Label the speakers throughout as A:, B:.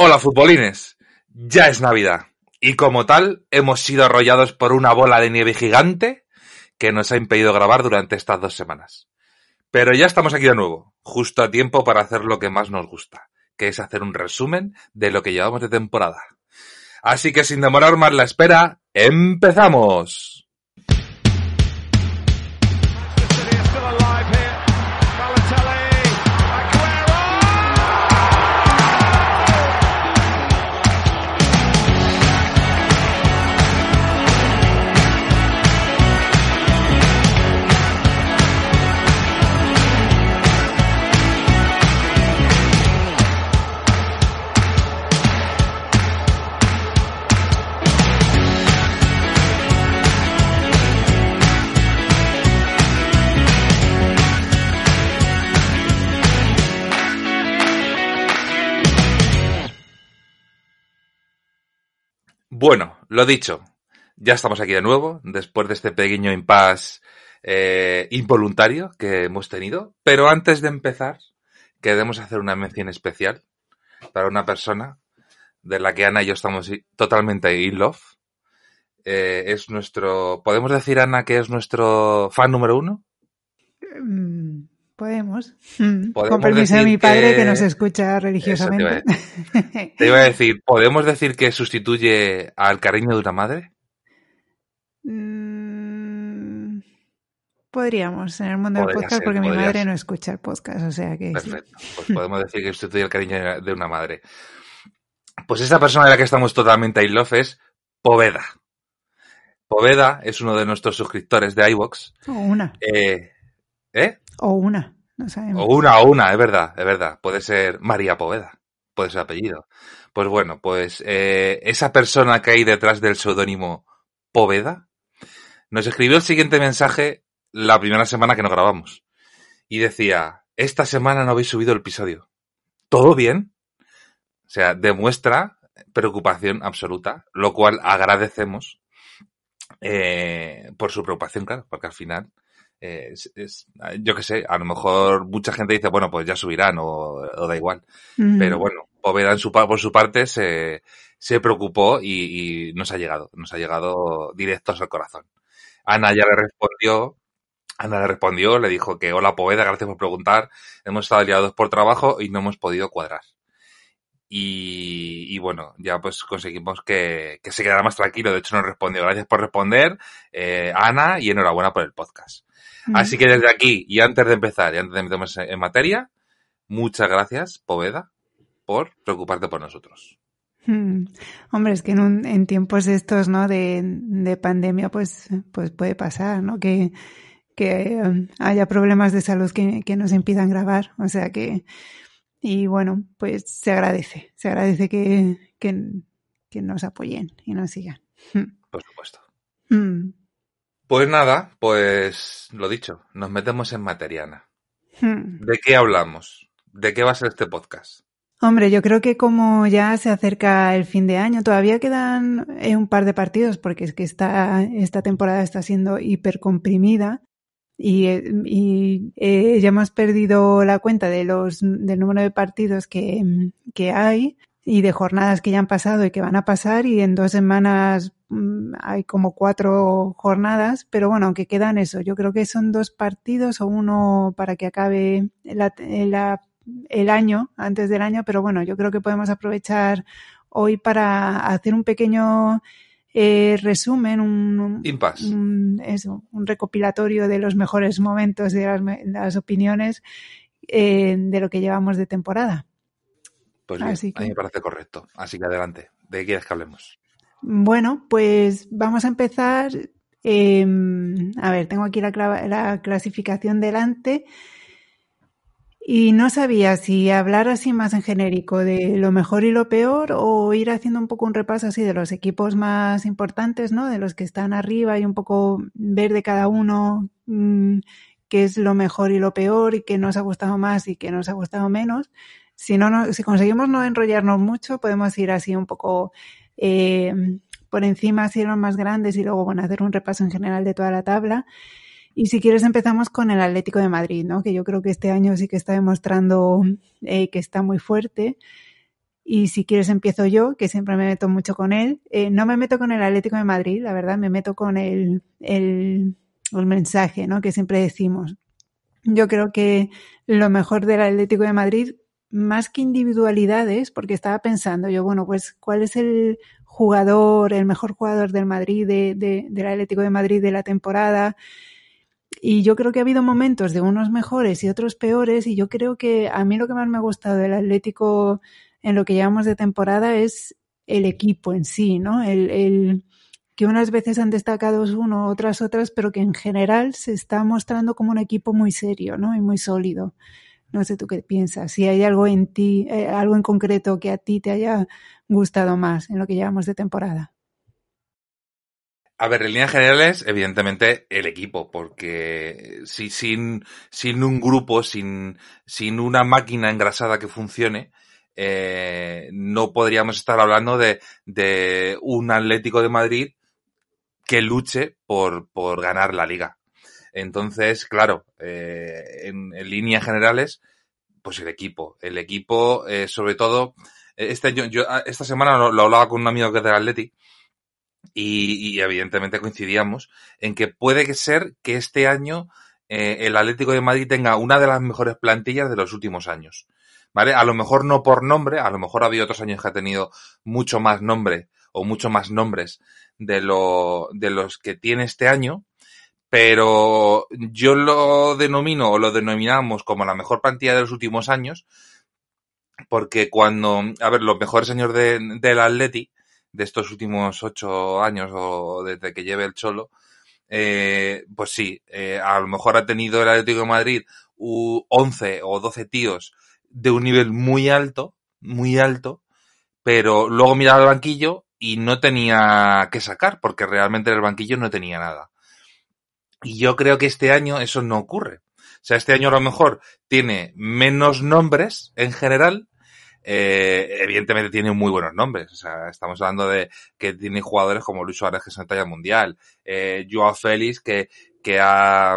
A: Hola futbolines, ya es Navidad y como tal hemos sido arrollados por una bola de nieve gigante que nos ha impedido grabar durante estas dos semanas. Pero ya estamos aquí de nuevo, justo a tiempo para hacer lo que más nos gusta, que es hacer un resumen de lo que llevamos de temporada. Así que sin demorar más la espera, ¡empezamos! Bueno, lo dicho, ya estamos aquí de nuevo, después de este pequeño impasse eh, involuntario que hemos tenido. Pero antes de empezar, queremos hacer una mención especial para una persona de la que Ana y yo estamos totalmente in love. Eh, es nuestro, ¿podemos decir, Ana, que es nuestro fan número uno?
B: Mm, Podemos. Con permiso de mi padre que... nos escucha religiosamente.
A: Te iba, a decir, ¿podemos decir que sustituye al cariño de una madre?
B: Mm, podríamos en el mundo del podcast porque mi madre no escucha el podcast, o sea que.
A: Perfecto. Pues podemos decir que sustituye el cariño de una madre. Pues esa persona de la que estamos totalmente in love es Poveda. Poveda es uno de nuestros suscriptores de iVox.
B: O una.
A: Eh, ¿Eh?
B: O una, no sabemos.
A: O una, o una, es verdad, es verdad. Puede ser María Poveda, puede ser apellido. Pues bueno, pues eh, esa persona que hay detrás del seudónimo Poveda nos escribió el siguiente mensaje la primera semana que nos grabamos. Y decía, esta semana no habéis subido el episodio. ¿Todo bien? O sea, demuestra preocupación absoluta, lo cual agradecemos eh, por su preocupación, claro, porque al final es, es, yo qué sé, a lo mejor mucha gente dice, bueno, pues ya subirán o, o da igual. Uh -huh. Pero bueno, Poveda en su, por su parte se, se preocupó y, y, nos ha llegado, nos ha llegado directos al corazón. Ana ya le respondió, Ana le respondió, le dijo que hola Poveda, gracias por preguntar, hemos estado liados por trabajo y no hemos podido cuadrar. Y, y, bueno, ya pues conseguimos que, que, se quedara más tranquilo. De hecho, nos respondió. Gracias por responder, eh, Ana, y enhorabuena por el podcast. Mm. Así que desde aquí, y antes de empezar, y antes de meternos en materia, muchas gracias, Poveda, por preocuparte por nosotros.
B: Hmm. Hombre, es que en, un, en tiempos estos, ¿no? De, de, pandemia, pues, pues puede pasar, ¿no? Que, que um, haya problemas de salud que, que nos impidan grabar. O sea que, y bueno, pues se agradece, se agradece que, que, que nos apoyen y nos sigan.
A: Por supuesto.
B: Mm.
A: Pues nada, pues lo dicho, nos metemos en materiana.
B: Mm.
A: ¿De qué hablamos? ¿De qué va a ser este podcast?
B: Hombre, yo creo que como ya se acerca el fin de año, todavía quedan eh, un par de partidos porque es que esta, esta temporada está siendo hipercomprimida y, y eh, ya hemos perdido la cuenta de los, del número de partidos que, que hay y de jornadas que ya han pasado y que van a pasar y en dos semanas mmm, hay como cuatro jornadas, pero bueno, aunque quedan eso, yo creo que son dos partidos o uno para que acabe la, la, el año, antes del año, pero bueno, yo creo que podemos aprovechar hoy para hacer un pequeño eh, resumen, un, un, eso, un recopilatorio de los mejores momentos y de las, las opiniones eh, de lo que llevamos de temporada.
A: Pues bien, Así que... a mí me parece correcto. Así que adelante. ¿De qué quieres que hablemos?
B: Bueno, pues vamos a empezar. Eh, a ver, tengo aquí la, la, clasificación delante. Y no sabía si hablar así más en genérico de lo mejor y lo peor o ir haciendo un poco un repaso así de los equipos más importantes, ¿no? De los que están arriba y un poco ver de cada uno mmm, qué es lo mejor y lo peor y qué nos ha gustado más y qué nos ha gustado menos. Si, no, no si conseguimos no enrollarnos mucho, podemos ir así un poco eh, por encima, así los más grandes y luego, bueno, hacer un repaso en general de toda la tabla. Y si quieres empezamos con el Atlético de Madrid, ¿no? Que yo creo que este año sí que está demostrando eh, que está muy fuerte. Y si quieres empiezo yo, que siempre me meto mucho con él. Eh, no me meto con el Atlético de Madrid, la verdad, me meto con el, el, el mensaje, ¿no? Que siempre decimos. Yo creo que lo mejor del Atlético de Madrid, más que individualidades, porque estaba pensando yo, bueno, pues, ¿cuál es el jugador, el mejor jugador del Madrid, de, de, del Atlético de Madrid de la temporada? Y yo creo que ha habido momentos de unos mejores y otros peores, y yo creo que a mí lo que más me ha gustado del Atlético en lo que llevamos de temporada es el equipo en sí, ¿no? El, el que unas veces han destacado uno, otras otras, pero que en general se está mostrando como un equipo muy serio, ¿no? Y muy sólido. No sé tú qué piensas. Si hay algo en ti, eh, algo en concreto que a ti te haya gustado más en lo que llevamos de temporada.
A: A ver, en líneas generales, evidentemente, el equipo, porque si sin, sin un grupo, sin, sin una máquina engrasada que funcione, eh, no podríamos estar hablando de, de un Atlético de Madrid que luche por, por ganar la liga. Entonces, claro, eh, en, líneas generales, pues el equipo. El equipo, eh, sobre todo, este yo, yo, esta semana lo, hablaba con un amigo que es del Atleti y, y, evidentemente coincidíamos en que puede ser que este año eh, el Atlético de Madrid tenga una de las mejores plantillas de los últimos años. ¿Vale? A lo mejor no por nombre, a lo mejor había otros años que ha tenido mucho más nombre o mucho más nombres de, lo, de los que tiene este año, pero yo lo denomino o lo denominamos como la mejor plantilla de los últimos años, porque cuando, a ver, los mejores años de, del Atleti, de estos últimos ocho años o desde que lleve el Cholo, eh, pues sí, eh, a lo mejor ha tenido el Atlético de Madrid u 11 o 12 tíos de un nivel muy alto, muy alto, pero luego miraba al banquillo y no tenía que sacar, porque realmente en el banquillo no tenía nada. Y yo creo que este año eso no ocurre. O sea, este año a lo mejor tiene menos nombres en general, eh, evidentemente tiene muy buenos nombres. O sea, estamos hablando de que tiene jugadores como Luis Suárez, que es en talla mundial, eh, Joao Félix, que, que ha,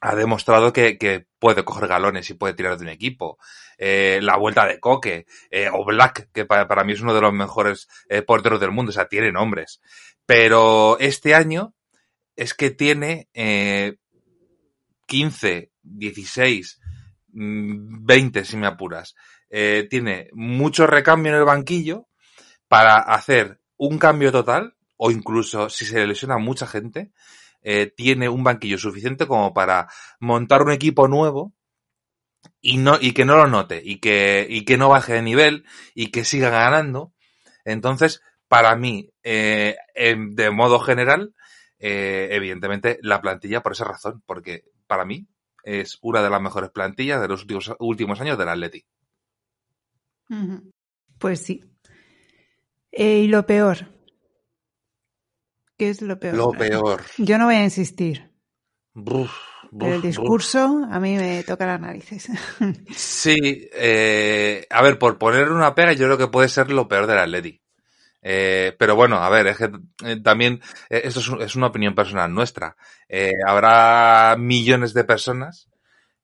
A: ha demostrado que, que, puede coger galones y puede tirar de un equipo. Eh, la vuelta de Coque, eh, o Black, que para, para, mí es uno de los mejores eh, porteros del mundo, o sea, tiene nombres. Pero este año es que tiene 15, 16, 20, si me apuras. Eh, tiene mucho recambio en el banquillo para hacer un cambio total, o incluso si se lesiona mucha gente, eh, tiene un banquillo suficiente como para montar un equipo nuevo y no y que no lo note y que y que no baje de nivel y que siga ganando entonces para mí eh, de modo general eh, evidentemente la plantilla por esa razón porque para mí es una de las mejores plantillas de los últimos últimos años del Atleti
B: pues sí eh, y lo peor ¿Qué es lo peor?
A: Lo peor.
B: Yo no voy a insistir. Pero el discurso a mí me toca las narices.
A: Sí, eh, a ver, por poner una pega, yo creo que puede ser lo peor del Atleti. Eh, pero bueno, a ver, es que eh, también eh, esto es, una opinión personal nuestra. Eh, habrá millones de personas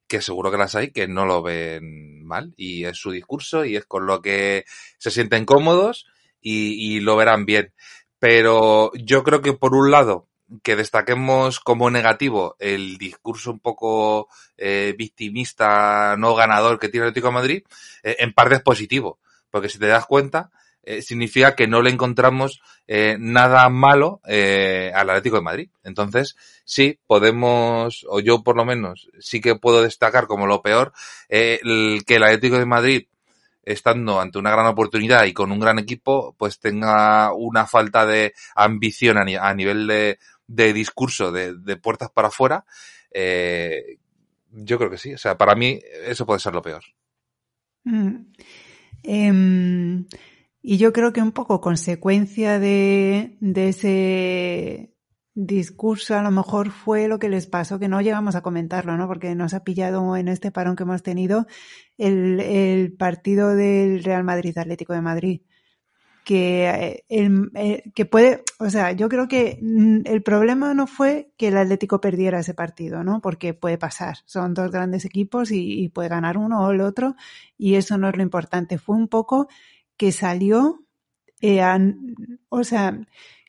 A: que seguro que las hay que no lo ven mal y es su discurso y es con lo que se sienten cómodos y, lo verán bien. Pero yo creo que por un lado, que destaquemos como negativo el discurso un poco victimista, no ganador que tiene el Atlético Madrid, en parte es positivo, porque si te das cuenta, eh, significa que no le encontramos eh, nada malo eh, al Atlético de Madrid. Entonces, sí, podemos, o yo por lo menos, sí que puedo destacar como lo peor, eh, el, que el Atlético de Madrid estando ante una gran oportunidad y con un gran equipo, pues tenga una falta de ambición a, ni a nivel de, discurso, de, puertas para afuera, yo creo que sí. O sea, para mí eso puede ser lo peor.
B: Mm. Eh, y yo creo que un poco consecuencia de, de ese discurso a lo mejor fue lo que les pasó, que no llegamos a comentarlo, ¿no? Porque nos ha pillado en este parón que hemos tenido el, el partido del Real Madrid Atlético de Madrid. Que, eh, el, el, eh, que puede, o sea, yo creo que el problema no fue que el Atlético perdiera ese partido, ¿no? Porque puede pasar, son dos grandes equipos y puede ganar uno o el otro y eso no es lo importante. Fue un poco que salió, eh, o sea,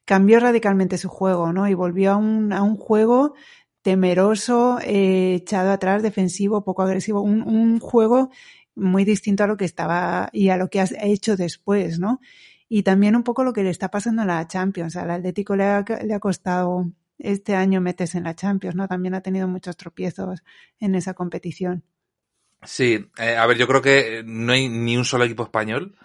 B: cambió radicalmente su juego, ¿no? Y volvió a un, a un juego temeroso, eh, echado atrás, defensivo, poco agresivo, un, un, juego muy distinto a lo que estaba y a lo que ha hecho después, ¿no? Y también un poco lo que le está pasando en la Champions. Al Atlético le ha, le ha costado este año metes en la Champions, ¿no? También ha tenido muchos tropiezos en esa competición.
A: Sí, eh, a ver, yo creo que no hay ni un solo equipo español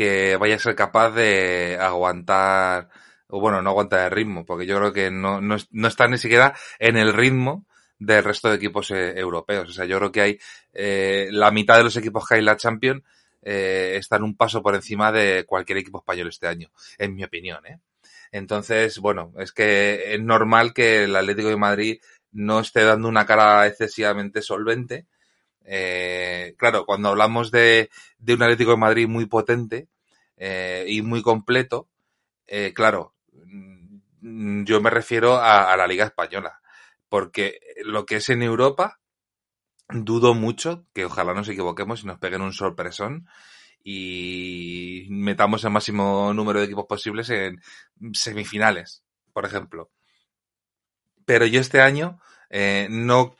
A: que vaya a ser capaz de aguantar, o bueno, no aguantar el ritmo, porque yo creo que no, no, no está ni siquiera en el ritmo del resto de equipos eh, europeos. O sea, yo creo que hay eh, la mitad de los equipos que hay en la Champions eh, están un paso por encima de cualquier equipo español este año, en mi opinión, ¿eh? Entonces, bueno, es que es normal que el Atlético de Madrid no esté dando una cara excesivamente solvente. Eh, claro, cuando hablamos de, un Atlético de Madrid muy potente eh, y muy completo, eh, claro, mm, yo me refiero a, a, la Liga Española, porque lo que es en Europa, dudo mucho, que ojalá nos equivoquemos y nos peguen un sorpresón, y metamos el máximo número de equipos posibles en semifinales, por ejemplo. Pero yo este año no,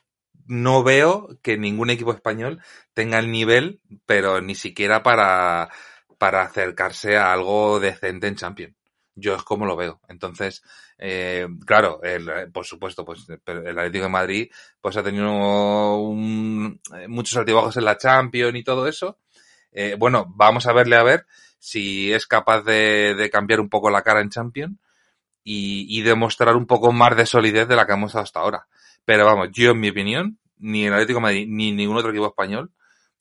A: no veo que ningún equipo español tenga el nivel, pero ni siquiera para, para acercarse a algo decente en Champions. Yo es como lo veo. Entonces, eh, claro, el, por supuesto, pues el Atlético de Madrid pues ha tenido un, muchos altibajos en la Champions y todo eso, eh, bueno, vamos a verle a ver si es capaz de, cambiar un poco la cara en Champions y, y, demostrar un poco más de solidez de la que hemos dado hasta ahora. Pero vamos, yo en mi opinión, ni el Atlético Madrid ni ningún otro equipo español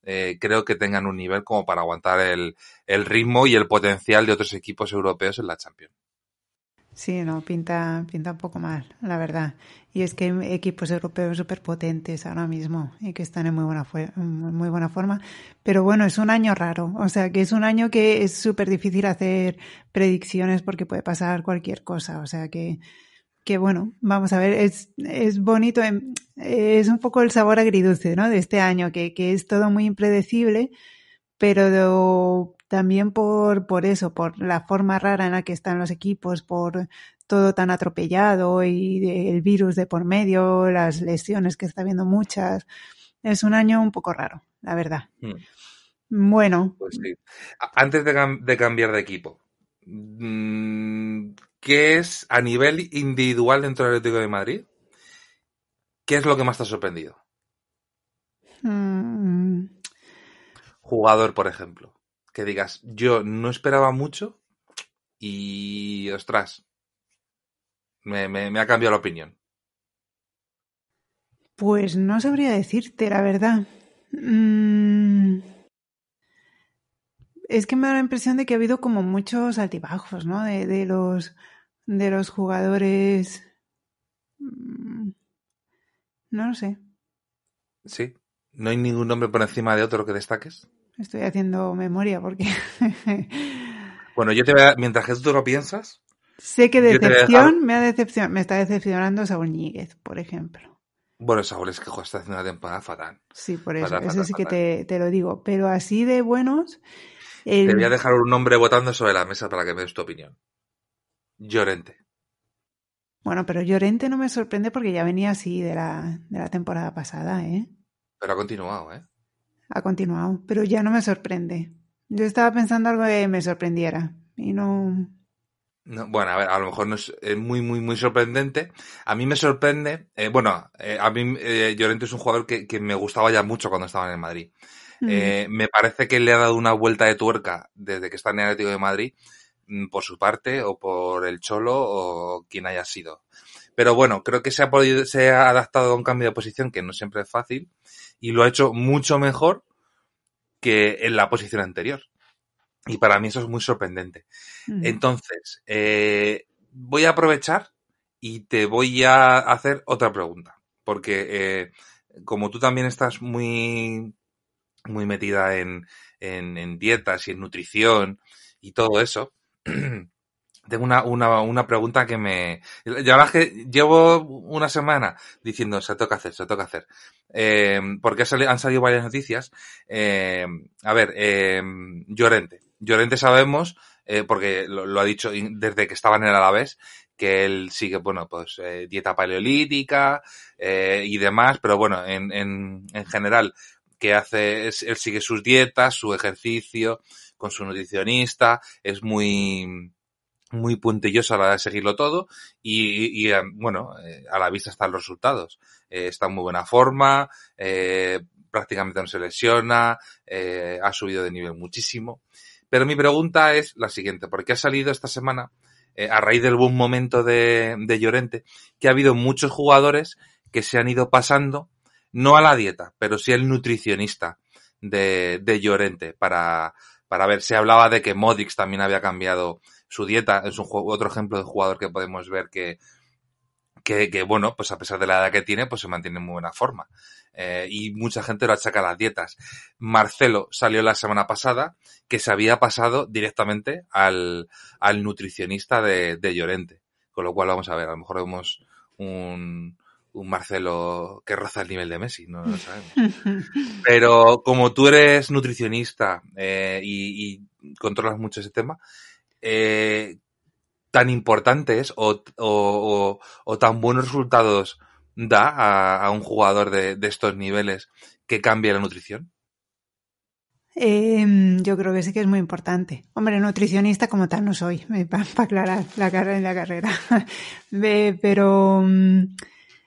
A: eh, creo que tengan un nivel como para aguantar el, el ritmo y el potencial de otros equipos europeos en la Champions.
B: Sí, no, pinta, pinta un poco mal, la verdad. Y es que hay equipos europeos súper potentes ahora mismo y que están en muy buena, muy buena forma. Pero bueno, es un año raro. O sea, que es un año que es súper difícil hacer predicciones porque puede pasar cualquier cosa. O sea, que, que bueno, vamos a ver, es, es bonito, es un poco el sabor agridulce, ¿no? De este año, que, que es todo muy impredecible, pero también por, por eso, por la forma rara en la que están los equipos, por todo tan atropellado y el virus de por medio, las lesiones que está habiendo muchas. Es un año un poco raro, la verdad. Hmm. Bueno.
A: Pues sí. Antes de, de, cambiar de equipo, mm, ¿qué es a nivel individual dentro del Atlético de Madrid? ¿Qué es lo que más te ha sorprendido?
B: Hmm.
A: Jugador, por ejemplo que digas, yo no esperaba mucho y, ostras, me, me, me ha cambiado la opinión.
B: Pues no sabría decirte, la verdad. Mm... Es que me da la impresión de que ha habido como muchos altibajos, ¿no? De, de los de los jugadores. Mm, no lo sé.
A: Sí. ¿No hay ningún nombre por encima de otro que destaques?
B: Estoy haciendo memoria porque.
A: bueno, yo te voy a, mientras que tú lo piensas.
B: Sé que decepción me ha decepcion, me está decepcionando Saúl Níguez, por ejemplo.
A: Bueno, Saúl es que está haciendo una temporada fatal.
B: Sí, por eso. Fatal, eso fatal, sí fatal. que te, te, lo digo. Pero así de buenos.
A: El... Te voy a dejar un nombre votando sobre la mesa para que me des tu opinión. Llorente.
B: Bueno, pero Llorente no me sorprende porque ya venía así de la, de la temporada pasada, ¿eh?
A: Pero ha continuado, ¿eh?
B: ha continuado, pero ya no me sorprende. Yo estaba pensando algo que me sorprendiera y no...
A: no bueno, a ver, a lo mejor no es muy, muy, muy sorprendente. A mí me sorprende, eh, bueno, eh, a mí eh, Llorente es un jugador que, que, me gustaba ya mucho cuando estaba en el Madrid. Mm. me parece que le ha dado una vuelta de tuerca desde que está en el Atlético de Madrid, mm, por su parte, o por el Cholo, o quien haya sido. Pero bueno, creo que se ha podido, se ha adaptado a un cambio de posición que no siempre es fácil y lo ha hecho mucho mejor que en la posición anterior. Y para mí eso es muy sorprendente. Entonces, eh, voy a aprovechar y te voy a hacer otra pregunta. Porque eh, como tú también estás muy, muy metida en, en, en dietas y en nutrición y todo eso, tengo una, una, una pregunta que me... Ya que llevo una semana diciendo, se toca hacer, se toca hacer. Eh, porque han salido varias noticias. Eh, a ver, eh, Llorente. Llorente sabemos, eh, porque lo, ha dicho desde que estaba en el Alavés, que él sigue, bueno, pues eh, dieta paleolítica eh, y demás, pero bueno, en, en, en general, que hace, es, él sigue sus dietas, su ejercicio, con su nutricionista, es muy, muy puntilloso a la hora de seguirlo todo y, y, bueno, a la vista están los resultados. está en muy buena forma, prácticamente no se lesiona, ha subido de nivel muchísimo. Pero mi pregunta es la siguiente, porque ha salido esta semana, eh, a raíz del buen momento de, de Llorente, que ha habido muchos jugadores que se han ido pasando, no a la dieta, pero sí al nutricionista de, de Llorente, para, para ver, se hablaba de que Modix también había cambiado su dieta, es un otro ejemplo de jugador que podemos ver que, que, que, bueno, pues a pesar de la edad que tiene, pues se mantiene en muy buena forma. Eh, y mucha gente lo achaca a las dietas. Marcelo salió la semana pasada que se había pasado directamente al, al nutricionista de, de Llorente. Con lo cual vamos a ver, a lo mejor vemos un, un Marcelo que roza el nivel de Messi, no lo sabemos. Pero como tú eres nutricionista eh, y, y, controlas mucho ese tema, eh, tan importante es o, o, tan buenos resultados da a, un jugador de, estos niveles que cambie la nutrición?
B: Eh, yo creo que sí que es muy importante. Hombre, nutricionista como tal no soy, para pa aclarar la, carrera, la carrera. Pero mm,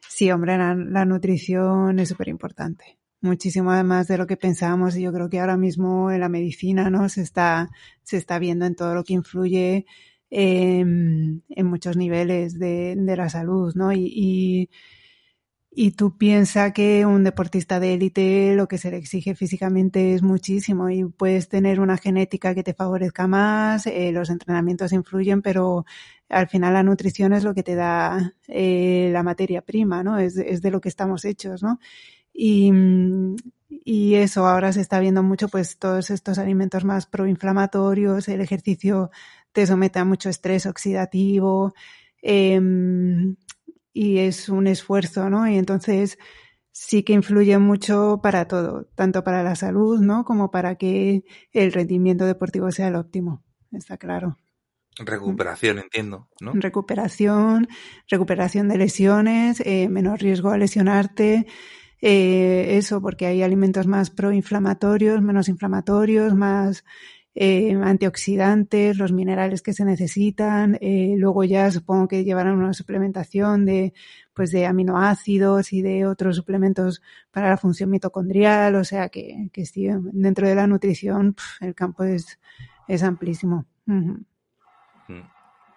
B: sí, hombre, la, la nutrición es súper importante. Muchísimo además de lo que pensábamos y yo creo que ahora mismo en la medicina no se está, se está viendo en todo lo que influye eh, en muchos niveles de, de la salud, ¿no? Y, y y tú piensas que un deportista de élite lo que se le exige físicamente es muchísimo y puedes tener una genética que te favorezca más, eh, los entrenamientos influyen, pero al final la nutrición es lo que te da eh, la materia prima, ¿no? Es, es, de lo que estamos hechos, ¿no? Y, y eso ahora se está viendo mucho, pues todos estos alimentos más proinflamatorios, el ejercicio te somete a mucho estrés oxidativo, eh, y es un esfuerzo, ¿no? Y entonces sí que influye mucho para todo, tanto para la salud, ¿no? Como para que el rendimiento deportivo sea el óptimo, está claro.
A: Recuperación, entiendo, ¿no?
B: Recuperación, recuperación de lesiones, eh, menos riesgo a lesionarte, eh, eso, porque hay alimentos más proinflamatorios, menos inflamatorios, más eh, antioxidantes, los minerales que se necesitan, eh, luego ya supongo que llevarán una suplementación de, pues de aminoácidos y de otros suplementos para la función mitocondrial, o sea que, que sí, dentro de la nutrición el campo es, es amplísimo.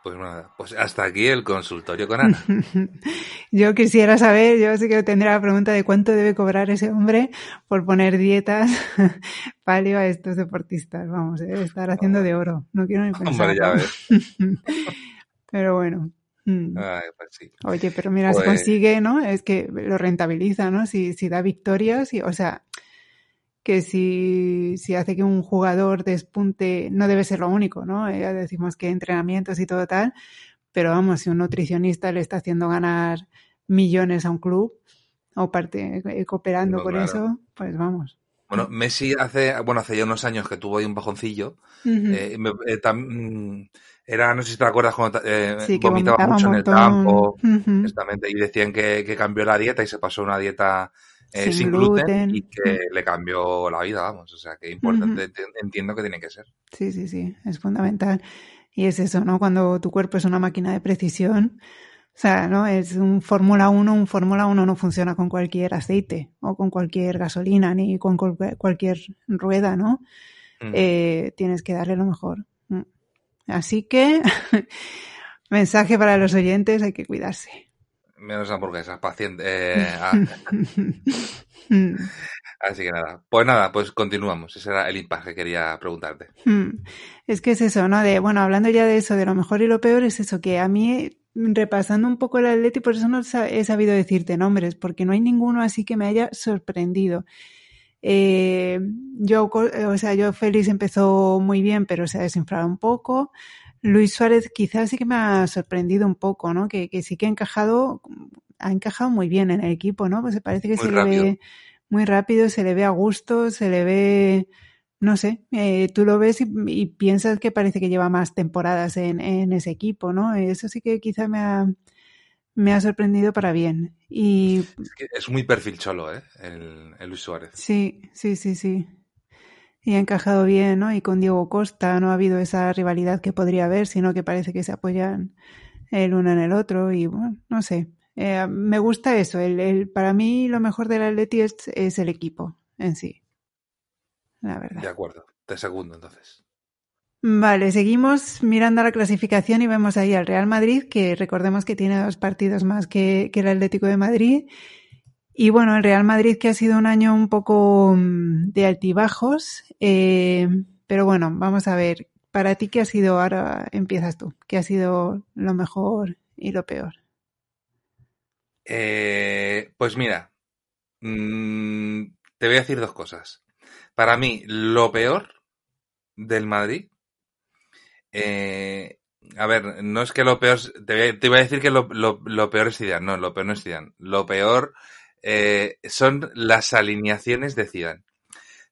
A: Pues nada, pues hasta aquí el consultorio con Ana.
B: yo quisiera saber, yo sí que tendría la pregunta de cuánto debe cobrar ese hombre por poner dietas paleo a estos deportistas. Vamos, debe estar haciendo de oro. No quiero ni pensar.
A: Hombre, ya ves.
B: pero bueno.
A: Ay, pues sí.
B: Oye, pero mira, pues... si consigue, ¿no? Es que lo rentabiliza, ¿no? Si, si da victorias, y, o sea, que si, si hace que un jugador despunte, no debe ser lo único, ¿no? Ya decimos que entrenamientos y todo tal, pero vamos, si un nutricionista le está haciendo ganar millones a un club o parte, eh, cooperando no, con claro. eso, pues vamos.
A: Bueno, Messi hace, bueno, hace ya unos años que tuvo ahí un bajoncillo. Uh -huh. eh, me, eh, tam, era, no sé si te acuerdas, cuando eh,
B: sí,
A: vomitaba,
B: vomitaba,
A: mucho en el campo,
B: uh -huh.
A: exactamente, y decían que, que cambió la dieta y se pasó una dieta eh, sin, gluten, gluten, y que le cambió la vida, vamos. O sea, que importante, uh -huh. entiendo que tiene que ser.
B: Sí, sí, sí, es fundamental. Y es eso, ¿no? Cuando tu cuerpo es una máquina de precisión, o sea, ¿no? Es un Fórmula 1, un Fórmula 1 no funciona con cualquier aceite o con cualquier gasolina ni con cualquier rueda, ¿no? Mm. Eh, tienes que darle lo mejor. Mm. Así que, mensaje para los oyentes, hay que cuidarse
A: menos hamburguesas, paciente. Eh, ah. Así que nada, pues nada, pues continuamos. Ese era el impasse que quería preguntarte.
B: Hmm. Es que es eso, ¿no? De, bueno, hablando ya de eso, de lo mejor y lo peor, es eso, que a mí, repasando un poco el Atleti, por eso no he sabido decirte nombres, porque no hay ninguno así que me haya sorprendido. Eh, yo, o sea, yo Félix empezó muy bien, pero se ha desinflado un poco. Luis Suárez quizás sí que me ha sorprendido un poco, ¿no? Que, que sí que ha encajado, ha encajado muy bien en el equipo, ¿no? Pues se parece que muy se rápido. le ve muy rápido, se le ve a gusto, se le ve no sé, eh, tú lo ves y, piensas que parece que lleva más temporadas en, en, ese equipo, ¿no? Eso sí que quizá me ha, me ha sorprendido para bien. Y...
A: Es, que es muy perfil cholo, ¿eh? El, el Luis Suárez.
B: Sí, sí, sí, sí. Y ha encajado bien, ¿no? Y con Diego Costa no ha habido esa rivalidad que podría haber, sino que parece que se apoyan el uno en el otro y bueno, no sé. Eh, me gusta eso. El, el, para mí lo mejor del Atleti es, es el equipo en sí. La verdad.
A: De acuerdo. Te segundo entonces.
B: Vale, seguimos mirando la clasificación y vemos ahí al Real Madrid, que recordemos que tiene dos partidos más que, que, el Atlético de Madrid. Y bueno, el Real Madrid que ha sido un año un poco mm, de altibajos, eh, pero bueno, vamos a ver, para ti qué ha sido, ahora empiezas tú, qué ha sido lo mejor y lo peor.
A: Eh, pues mira, mmm, te voy a decir dos cosas. Para mí, lo peor del Madrid eh, a ver, no es que lo peor, te, te iba a decir que lo, lo, lo, peor es Zidane, no, lo peor no es Zidane. Lo peor eh, son las alineaciones de Zidane.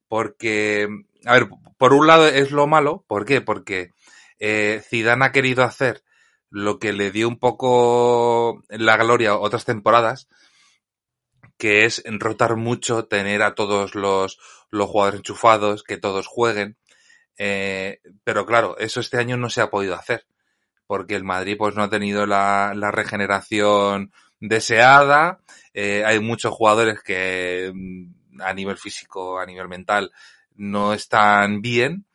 A: Porque, a ver, por un lado es lo malo, ¿por qué? Porque eh, Zidane ha querido hacer lo que le dio un poco la gloria otras temporadas, que es rotar mucho, tener a todos los, los jugadores enchufados, que todos jueguen. Eh, pero claro, eso este año no se ha podido hacer, porque el Madrid pues no ha tenido la, la regeneración deseada, eh, hay muchos jugadores que mm, a nivel físico, a nivel mental, no están bien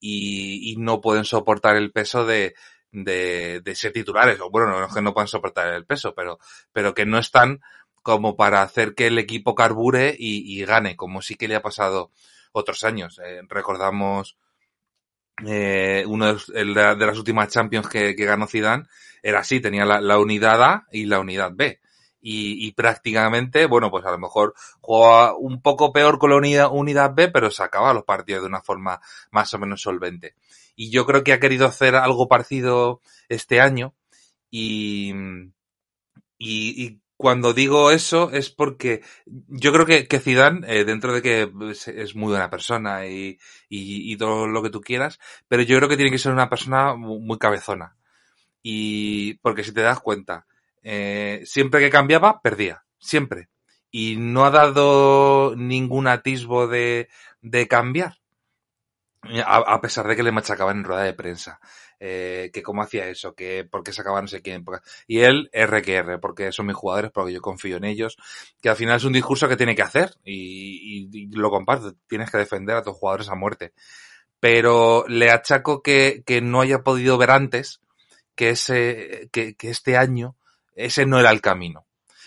A: y, no pueden soportar el peso de, de, de, ser titulares, o bueno, no es que no puedan soportar el peso, pero, pero que no están como para hacer que el equipo carbure y, gane, como sí que le ha pasado otros años. Eh, recordamos eh, uno de, los, el las últimas Champions que, ganó Zidane era así, tenía la, unidad A y la unidad B. Y, y, prácticamente, bueno, pues a lo mejor jugaba un poco peor con la unidad, B, pero sacaba los partidos de una forma más o menos solvente. Y yo creo que ha querido hacer algo parecido este año y, y, y cuando digo eso es porque yo creo que, que Zidane, eh, dentro de que es muy buena persona y, y, y, todo lo que tú quieras, pero yo creo que tiene que ser una persona muy cabezona. Y porque si te das cuenta, eh, siempre que cambiaba, perdía. Siempre. Y no ha dado ningún atisbo de, de cambiar. A, a, pesar de que le machacaban en rueda de prensa eh, que cómo hacía eso, que por qué sacaba no sé quién. Y él, R que R, porque son mis jugadores, porque yo confío en ellos, que al final es un discurso que tiene que hacer y lo comparto, tienes que defender a tus jugadores a muerte. Pero le achaco que, que no haya podido ver antes que ese, que, que este año ese no era el camino.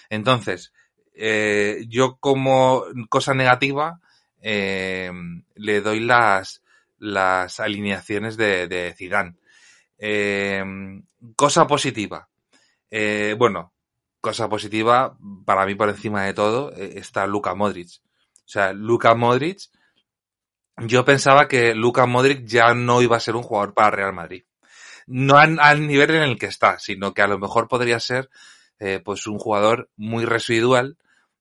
A: Entonces, eh, yo como cosa negativa, eh, le doy las, las alineaciones de, de Zidane. Eh, cosa positiva. Eh, bueno, cosa positiva, para mí por encima de todo, eh, está Luka Modric. O sea, Luka Modric, yo pensaba que Luka Modric ya no iba a ser un jugador para Real Madrid. No al, al nivel en el que está, sino que a lo mejor podría ser eh, pues un jugador muy residual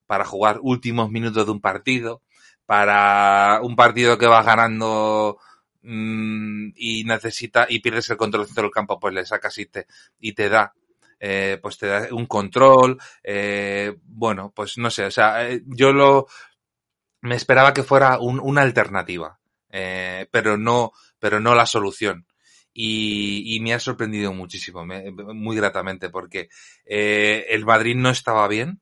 A: para jugar últimos minutos de un partido, para un partido que va ganando mmm, y necesita y pierdes el control dentro del campo, pues le sacas y te, y te da eh, pues te da un control, eh, bueno, pues no sé, o sea, eh, yo lo me esperaba que fuera un, una alternativa, eh, pero no, pero no la solución. Y, me ha sorprendido muchísimo, me, muy gratamente, porque eh, el Madrid no estaba bien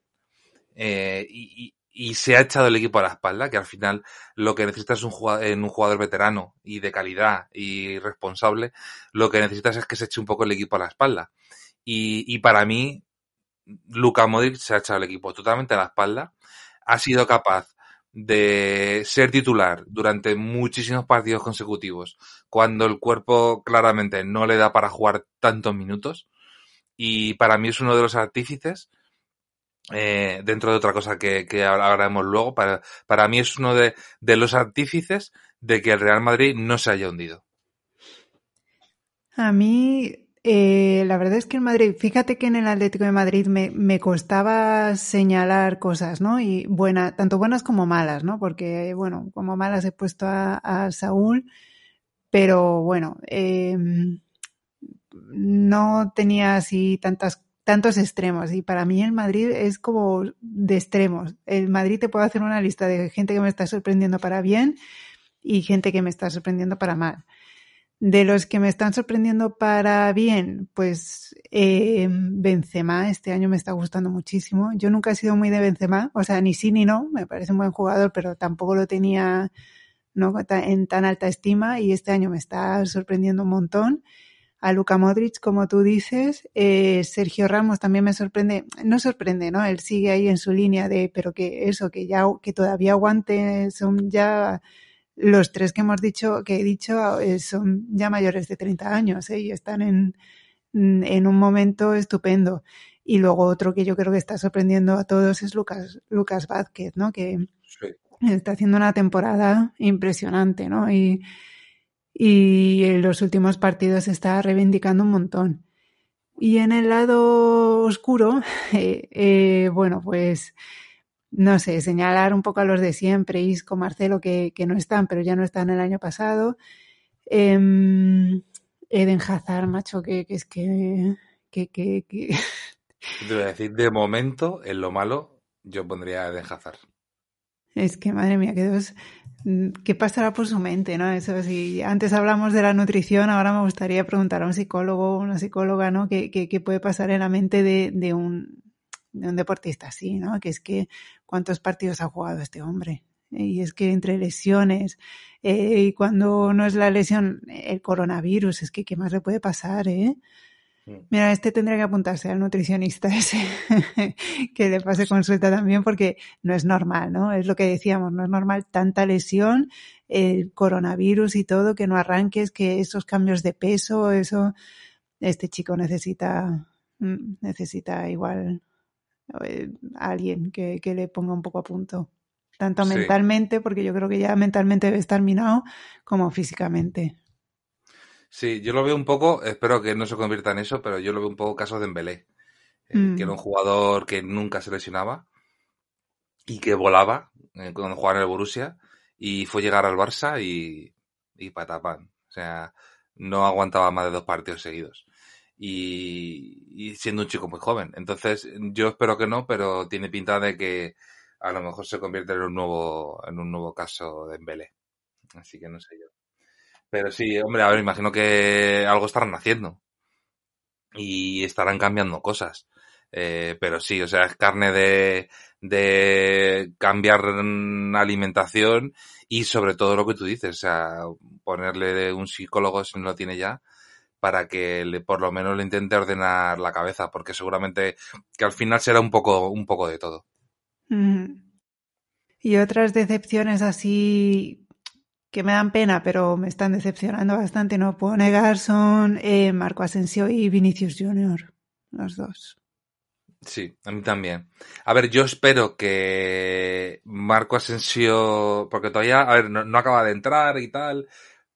A: eh, y, se ha echado el equipo a la espalda, que al final lo que necesitas un jugador, en un jugador veterano y de calidad y responsable, lo que necesitas es que se eche un poco el equipo a la espalda. Y, y para mí, Luka Modric se ha echado el equipo totalmente a la espalda, ha sido capaz de ser titular durante muchísimos partidos consecutivos, cuando el cuerpo claramente no le da para jugar tantos minutos. Y para mí es uno de los artífices eh, dentro de otra cosa que, que hablaremos luego, para, para mí es uno de, de, los artífices de que el Real Madrid no se haya hundido.
B: A mí eh, la verdad es que en Madrid, fíjate que en el Atlético de Madrid me, me costaba señalar cosas, ¿no? Y buena, tanto buenas como malas, ¿no? Porque, bueno, como malas he puesto a, Saúl, pero bueno, eh, no tenía así tantas tantos extremos y para mí el Madrid es como de extremos. El Madrid te puede hacer una lista de gente que me está sorprendiendo para bien y gente que me está sorprendiendo para mal. De los que me están sorprendiendo para bien, pues eh, Benzema este año me está gustando muchísimo. Yo nunca he sido muy de Benzema, o sea, ni sí ni no, me parece un buen jugador, pero tampoco lo tenía ¿no? en tan alta estima y este año me está sorprendiendo un montón. A Luka Modric, como tú dices, eh, Sergio Ramos también me sorprende, no sorprende, ¿no? Él sigue ahí en su línea de, pero que eso, que ya, que todavía aguante, son ya los tres que hemos dicho, que he dicho, eh, son ya mayores de 30 años ¿eh? y están en, en un momento estupendo. Y luego otro que yo creo que está sorprendiendo a todos es Lucas, Lucas Vázquez, ¿no? Que está haciendo una temporada impresionante, ¿no? Y, y en los últimos partidos está reivindicando un montón. Y en el lado oscuro, eh, eh, bueno, pues no sé, señalar un poco a los de siempre, Isco, Marcelo, que, que no están, pero ya no están el año pasado. Eh, Eden Hazard, macho, que, que es que... que, que, que...
A: Te voy a decir, de momento, en lo malo, yo pondría a Eden Hazard.
B: Es que, madre mía, que dos... ¿Qué pasará por su mente, no? Eso si antes hablamos de la nutrición, ahora me gustaría preguntar a un psicólogo o una psicóloga, ¿no? ¿Qué, qué, qué puede pasar en la mente de, de, un, de un deportista así, ¿no? Que es que cuántos partidos ha jugado este hombre. Y es que entre lesiones, eh, y cuando no es la lesión, el coronavirus, es que qué más le puede pasar, ¿eh? Mira, este tendría que apuntarse al nutricionista ese, que le pase consulta también, porque no es normal, ¿no? Es lo que decíamos, no es normal tanta lesión, el coronavirus y todo, que no arranques, que esos cambios de peso, eso, este chico necesita, mm, necesita igual eh, alguien que, que, le ponga un poco a punto. Tanto sí. mentalmente, porque yo creo que ya mentalmente debe estar minado, como físicamente.
A: Sí, yo lo veo un poco, espero que no se convierta en eso, pero yo lo veo un poco caso de Embelé, eh, mm. que era un jugador que nunca se lesionaba y que volaba eh, cuando jugaba en el Borussia y fue llegar al Barça y, y patapan. O sea, no aguantaba más de dos partidos seguidos. Y, y, siendo un chico muy joven. Entonces, yo espero que no, pero tiene pinta de que a lo mejor se convierte en un nuevo, en un nuevo caso de Embelé. Así que no sé yo. Pero sí, hombre, a ver, imagino que algo estarán haciendo. Y estarán cambiando cosas. Eh, pero sí, o sea, es carne de, de cambiar alimentación y sobre todo lo que tú dices, o sea, ponerle un psicólogo si no lo tiene ya para que le, por lo menos le intente ordenar la cabeza, porque seguramente que al final será un poco, un poco de todo.
B: Mm. Y otras decepciones así que me dan pena, pero me están decepcionando bastante, no puedo negar, son eh, Marco Asensio y Vinicius Junior, los dos.
A: Sí, a mí también. A ver, yo espero que Marco Asensio, porque todavía, a ver, no, no acaba de entrar y tal,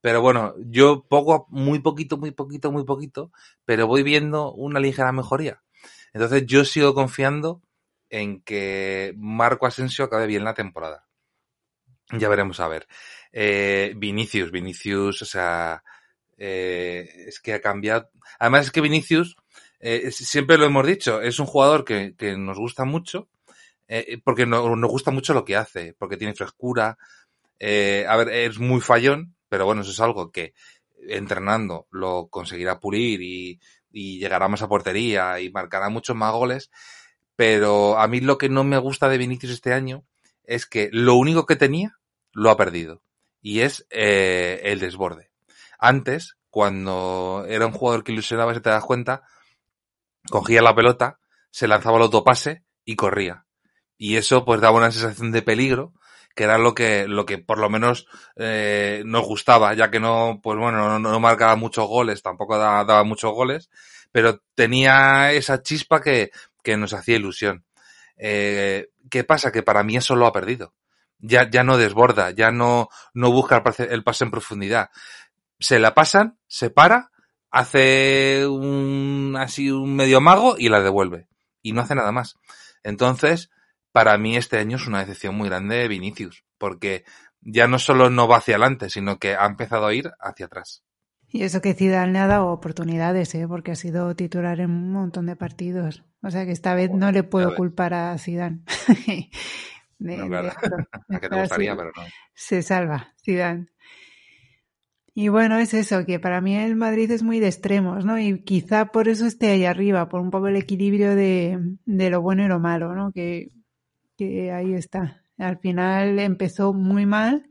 A: pero bueno, yo poco, muy poquito, muy poquito, muy poquito, pero voy viendo una ligera mejoría. Entonces yo sigo confiando en que Marco Asensio acabe bien la temporada. Ya veremos a ver. Eh, Vinicius, Vinicius, o sea, eh, es que ha cambiado. Además es que Vinicius, eh, siempre lo hemos dicho, es un jugador que, que nos gusta mucho, eh, porque no, nos gusta mucho lo que hace, porque tiene frescura. Eh, a ver, es muy fallón, pero bueno, eso es algo que entrenando lo conseguirá pulir y, y llegará más a portería y marcará muchos más goles. Pero a mí lo que no me gusta de Vinicius este año es que lo único que tenía lo ha perdido y es eh, el desborde. Antes, cuando era un jugador que ilusionaba, si te das cuenta, cogía la pelota, se lanzaba el autopase y corría. Y eso pues daba una sensación de peligro, que era lo que, lo que por lo menos eh, nos gustaba, ya que no, pues bueno, no, no marcaba muchos goles, tampoco daba, muchos goles, pero tenía esa chispa que, que nos hacía ilusión. Eh, ¿Qué pasa? Que para mí eso lo ha perdido ya, ya no desborda, ya no, no busca el pase, el pase en profundidad. Se la pasan, se para, hace un así un medio mago y la devuelve. Y no hace nada más. Entonces, para mí este año es una decepción muy grande de Vinicius, porque ya no solo no va hacia adelante, sino que ha empezado a ir hacia atrás.
B: Y eso que Zidane le ha dado oportunidades, ¿eh? porque ha sido titular en un montón de partidos. O sea que esta vez no le puedo culpar a Zidane.
A: no, claro. que te gustaría, pero no.
B: Se salva, Zidane. Y bueno, es eso, que para mí el Madrid es muy de extremos, ¿no? Y quizá por eso esté ahí arriba, por un poco el equilibrio de, de lo bueno y lo malo, ¿no? Que, que ahí está. Al final empezó muy mal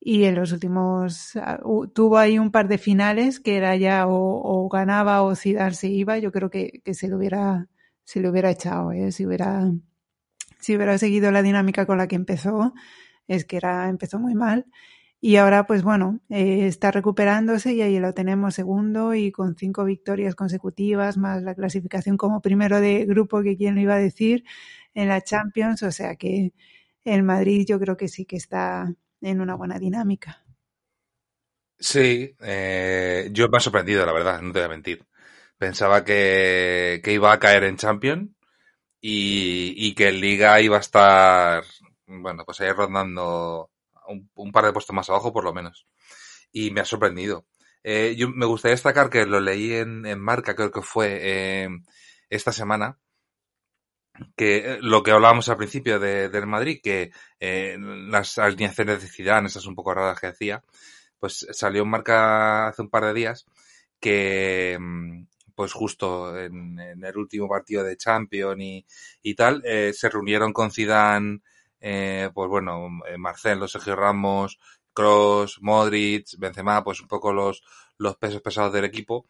B: y en los últimos ah, tuvo ahí un par de finales que era ya o, ganaba o Zidane se iba. Yo creo que, se lo hubiera se lo hubiera echado, ¿eh? si hubiera si hubiera seguido la dinámica con la que empezó, es que era empezó muy mal y ahora, pues bueno, eh, está recuperándose y ahí lo tenemos segundo y con cinco victorias consecutivas, más la clasificación como primero de grupo, que quién lo iba a decir, en la Champions. O sea que el Madrid yo creo que sí que está en una buena dinámica.
A: Sí, eh, yo me ha sorprendido, la verdad, no te voy a mentir. Pensaba que, iba a caer en Champions y, y que en Liga iba a estar, bueno, pues ahí rondando un, par de puestos más abajo por lo menos. Y me ha sorprendido. Eh, yo me gustaría destacar que lo leí en, en Marca, creo que fue eh, esta semana, que eh, lo que hablábamos al principio de, del Madrid, que eh, las alineaciones de Zidane, esas un poco raras que hacía, pues salió en Marca hace un par de días que mm, pues justo en, el último partido de Champions y, y tal, eh, se reunieron con Zidane eh, pues bueno, eh, Marcelo, Sergio Ramos, Cross, Modric, Benzema, pues un poco los, los pesos pesados del equipo.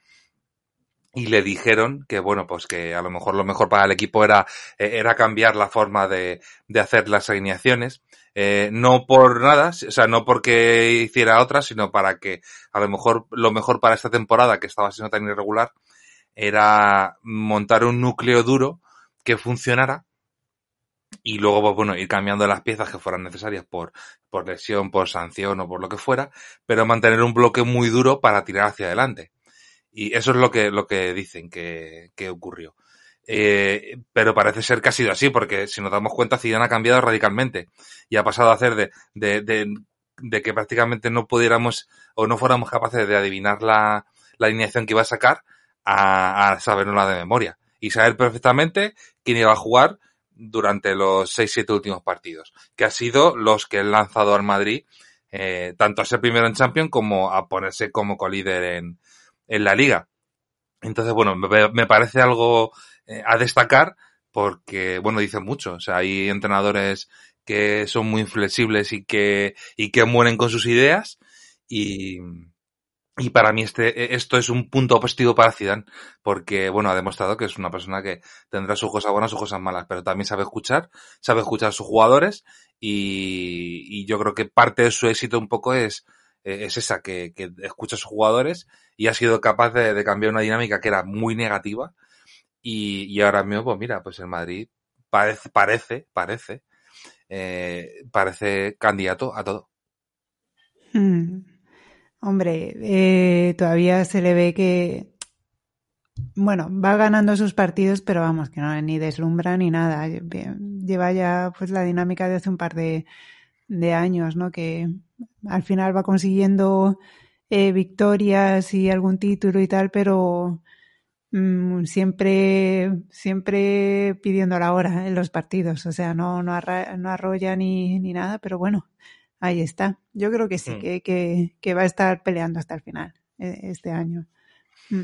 A: Y le dijeron que, bueno, pues que a lo mejor lo mejor para el equipo era, eh, era cambiar la forma de, de hacer las alineaciones. Eh, no por nada, o sea, no porque hiciera otra, sino para que a lo mejor lo mejor para esta temporada, que estaba siendo tan irregular, era montar un núcleo duro que funcionara y luego, pues bueno, ir cambiando las piezas que fueran necesarias por, por lesión, por sanción o por lo que fuera, pero mantener un bloque muy duro para tirar hacia adelante. Y eso es lo que, lo que dicen que, que ocurrió. Eh, pero parece ser que ha sido así, porque si nos damos cuenta, Zidane ha cambiado radicalmente y ha pasado a hacer de, de, de, de que prácticamente no pudiéramos o no fuéramos capaces de adivinar la, la alineación que iba a sacar a, a sabernosla de memoria y saber perfectamente quién iba a jugar durante los seis, siete últimos partidos, que ha sido los que han lanzado al Madrid, eh, tanto a ser primero en Champions como a ponerse como colíder en, en la liga. Entonces, bueno, me, me parece algo eh, a destacar porque, bueno, dicen mucho. O sea, hay entrenadores que son muy inflexibles y que, y que mueren con sus ideas y, y para mí este, e, esto es un punto positivo para Zidane, porque, bueno, ha demostrado que es una persona que tendrá sus cosas buenas, sus cosas malas, pero también sabe escuchar, sabe escuchar a sus jugadores y, y yo creo que parte de su éxito un poco es, e, es esa, que, que escucha a sus jugadores y ha sido capaz de, de cambiar una dinámica que era muy negativa y, y, ahora mismo, pues mira, pues el Madrid parece, parece, parece, eh, parece candidato a todo.
B: Hmm. Hombre, eh, todavía se le ve que, bueno, va ganando sus partidos, pero vamos, que no ni deslumbra ni nada. Lleva ya pues la dinámica de hace un par de, de años, ¿no? Que al final va consiguiendo eh, victorias y algún título y tal, pero mmm, siempre, siempre pidiendo la hora en los partidos. O sea, no, no, arra no arrolla ni, ni nada, pero bueno, ahí está. Yo creo que sí, mm. que, que, que, va a estar peleando hasta el final eh, este año.
A: Mm.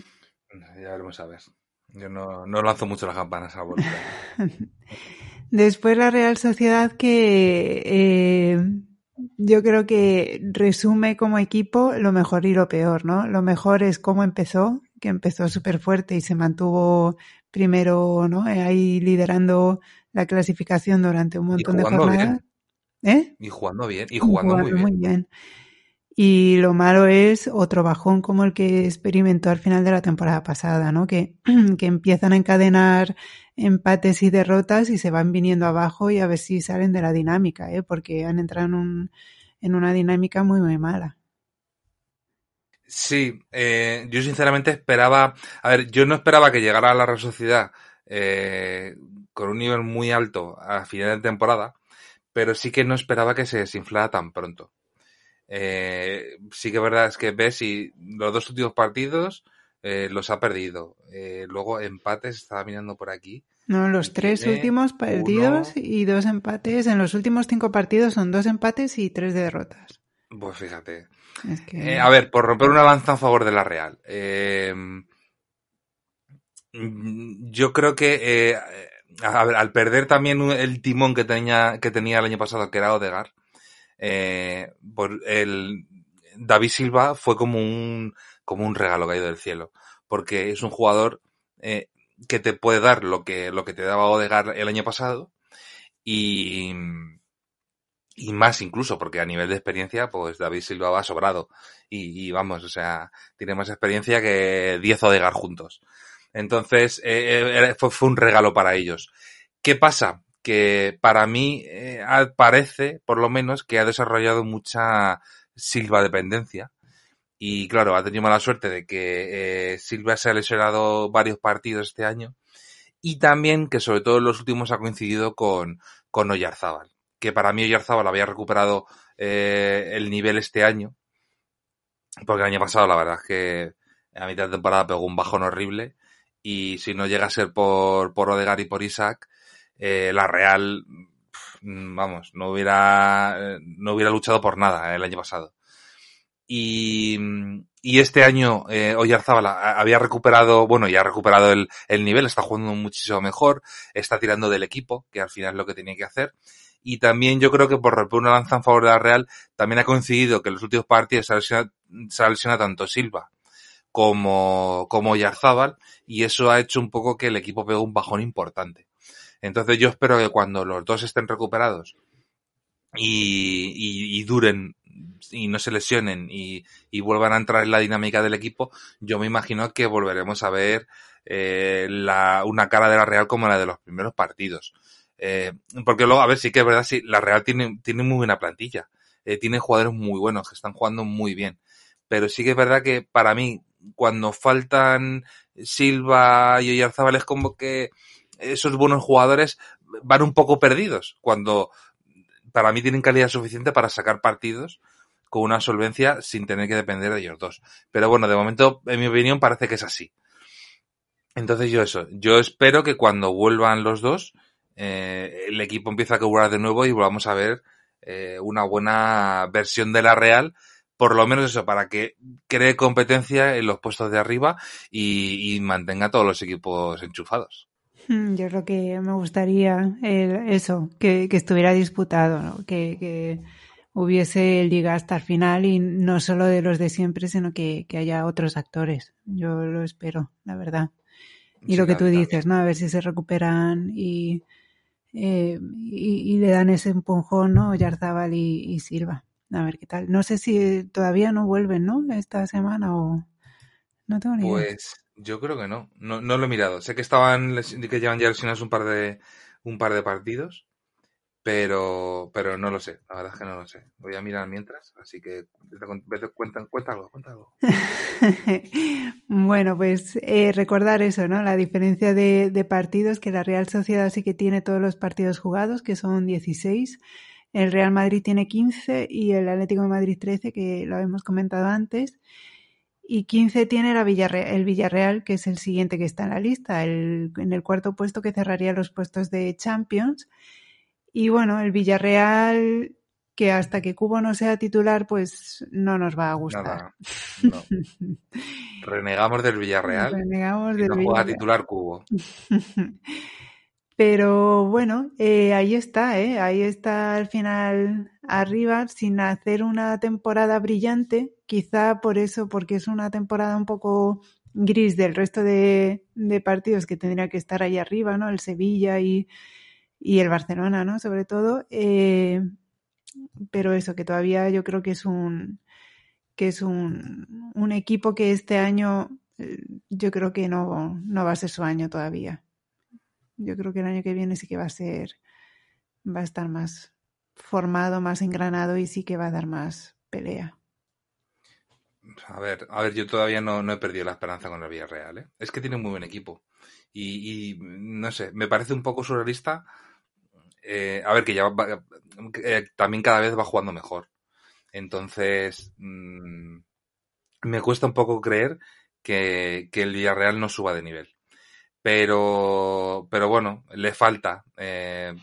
A: Ya veremos a ver. Yo no, no lanzo mucho las campanas a vuelta.
B: Después la Real Sociedad que eh, yo creo que resume como equipo lo mejor y lo peor, ¿no? Lo mejor es cómo empezó, que empezó súper fuerte y se mantuvo primero, ¿no? Ahí liderando la clasificación durante un montón de jornadas. Bien. ¿Eh?
A: Y jugando bien, y jugando, jugando muy, bien. muy bien.
B: Y lo malo es otro bajón como el que experimentó al final de la temporada pasada, ¿no? Que, que empiezan a encadenar empates y derrotas y se van viniendo abajo y a ver si salen de la dinámica, ¿eh? Porque han entrado en, un, en una dinámica muy, muy mala.
A: Sí, eh, yo sinceramente esperaba, a ver, yo no esperaba que llegara a la Real Sociedad eh, con un nivel muy alto a final de temporada, pero sí que no esperaba que se desinflara tan pronto. Eh, sí que verdad es que ves y los dos últimos partidos eh, los ha perdido. Eh, luego empates, estaba mirando por aquí.
B: No, los tres últimos partidos y dos empates. En los últimos cinco partidos son dos empates y tres derrotas.
A: Pues fíjate. Eh, a ver, por romper una lanza en favor de la Real. yo creo que al perder también el timón que tenía, que tenía el año pasado, que era Odegar, por el, David Silva fue como un como un regalo caído del cielo, porque es un jugador eh, que te puede dar lo que, lo que te daba Odegar el año pasado y, y más incluso, porque a nivel de experiencia, pues David Silva va sobrado y, vamos, o sea, tiene más experiencia que 10 Odegar juntos. Entonces, eh, eh, fue, fue, un regalo para ellos. ¿Qué pasa? Que para mí parece, por lo menos, que ha desarrollado mucha Silva dependencia y claro, ha tenido mala suerte de que eh, Silva se ha lesionado varios partidos este año. Y también que sobre todo en los últimos ha coincidido con, con Oyarzábal. Que para mí Oyarzábal había recuperado eh, el nivel este año. Porque el año pasado la verdad es que a mitad de temporada pegó un bajón horrible. Y si no llega a ser por, por Odegar y por Isaac, eh, la Real, vamos, no hubiera, eh, no hubiera luchado por nada el año pasado. Y, y este año eh, Oyarzábal había recuperado, bueno, ya ha recuperado el, el nivel, está jugando muchísimo mejor, está tirando del equipo, que al final es lo que tenía que hacer. Y también yo creo que por romper una lanza en favor de la Real, también ha coincidido que en los últimos partidos se ha lesionado, tanto Silva como, como Yarzábal, y eso ha hecho un poco que el equipo pegue un bajón importante. Entonces yo espero que cuando los dos estén recuperados y, y, y duren y no se lesionen y, y, vuelvan a entrar en la dinámica del equipo, yo me imagino que volveremos a ver eh, la, una cara de la Real como la de los primeros partidos. Eh, porque luego, a ver, sí que es verdad, sí, la Real tiene, tiene muy buena plantilla. Eh, tiene jugadores muy buenos que están jugando muy bien. Pero sí que es verdad que para mí, cuando faltan Silva y Oyarzábal, es como que esos buenos jugadores van un poco perdidos. Cuando para mí tienen calidad suficiente para sacar partidos con una solvencia sin tener que depender de ellos dos. Pero bueno, de momento, en mi opinión, parece que es así. Entonces yo eso, yo espero que cuando vuelvan los dos, eh, el equipo empiece a cobrar de nuevo y volvamos a ver eh, una buena versión de la Real, por lo menos eso, para que cree competencia en los puestos de arriba y, y mantenga a todos los equipos enchufados.
B: Hmm, yo creo que me gustaría eso, que, que, estuviera disputado, ¿no? que, que hubiese liga hasta el final y no solo de los de siempre, sino que, que haya otros actores. Yo lo espero, la verdad. Y sí, lo que tú dices, ¿no? A ver si se recuperan y, eh, y, y, le dan ese empujón, ¿no? Yarzábal y, y, Silva. A ver qué tal. No sé si todavía no vuelven, ¿no? Esta semana o... No tengo ni idea.
A: Pues yo creo que no. no. No lo he mirado. Sé que estaban, que llevan ya lesionados un par de, un par de partidos pero, pero no lo sé, la verdad es que no lo sé. Voy a mirar mientras, así que cuenta, cuenta algo, cuenta algo.
B: bueno, pues eh, recordar eso, ¿no? La diferencia de, de, partidos, que la Real Sociedad sí que tiene todos los partidos jugados, que son 16. El Real Madrid tiene 15 y el Atlético de Madrid 13, que lo hemos comentado antes. Y 15 tiene la Villarreal, el Villarreal, que es el siguiente que está en la lista, el, en el cuarto puesto que cerraría los puestos de Champions. Y bueno, el Villarreal, que hasta que Cubo no sea titular, pues no nos va a gustar.
A: Nada, no. Renegamos del Villarreal.
B: Renegamos del
A: no
B: Villarreal.
A: juega titular Cubo.
B: Pero bueno, eh, ahí está, ¿eh? ahí está al final arriba, sin hacer una temporada brillante, quizá por eso, porque es una temporada un poco gris del resto de, partidos que tendría que estar ahí arriba, ¿no? El Sevilla y, y el Barcelona, ¿no? Sobre todo. Eh, pero eso, que todavía yo creo que es un que es un, un equipo que este año eh, yo creo que no, no va a ser su año todavía. Yo creo que el año que viene sí que va a ser, va a estar más formado, más engranado y sí que va a dar más pelea.
A: A ver, a ver, yo todavía no, he perdido la esperanza con el Villarreal, ¿eh? Es que tiene un muy buen equipo. Y, no sé, me parece un poco surrealista. Eh, a ver, que ya va, eh, también cada vez va jugando mejor. Entonces, mmm, me cuesta un poco creer que, el Villarreal no suba de nivel. Pero, pero bueno, le falta. Eh,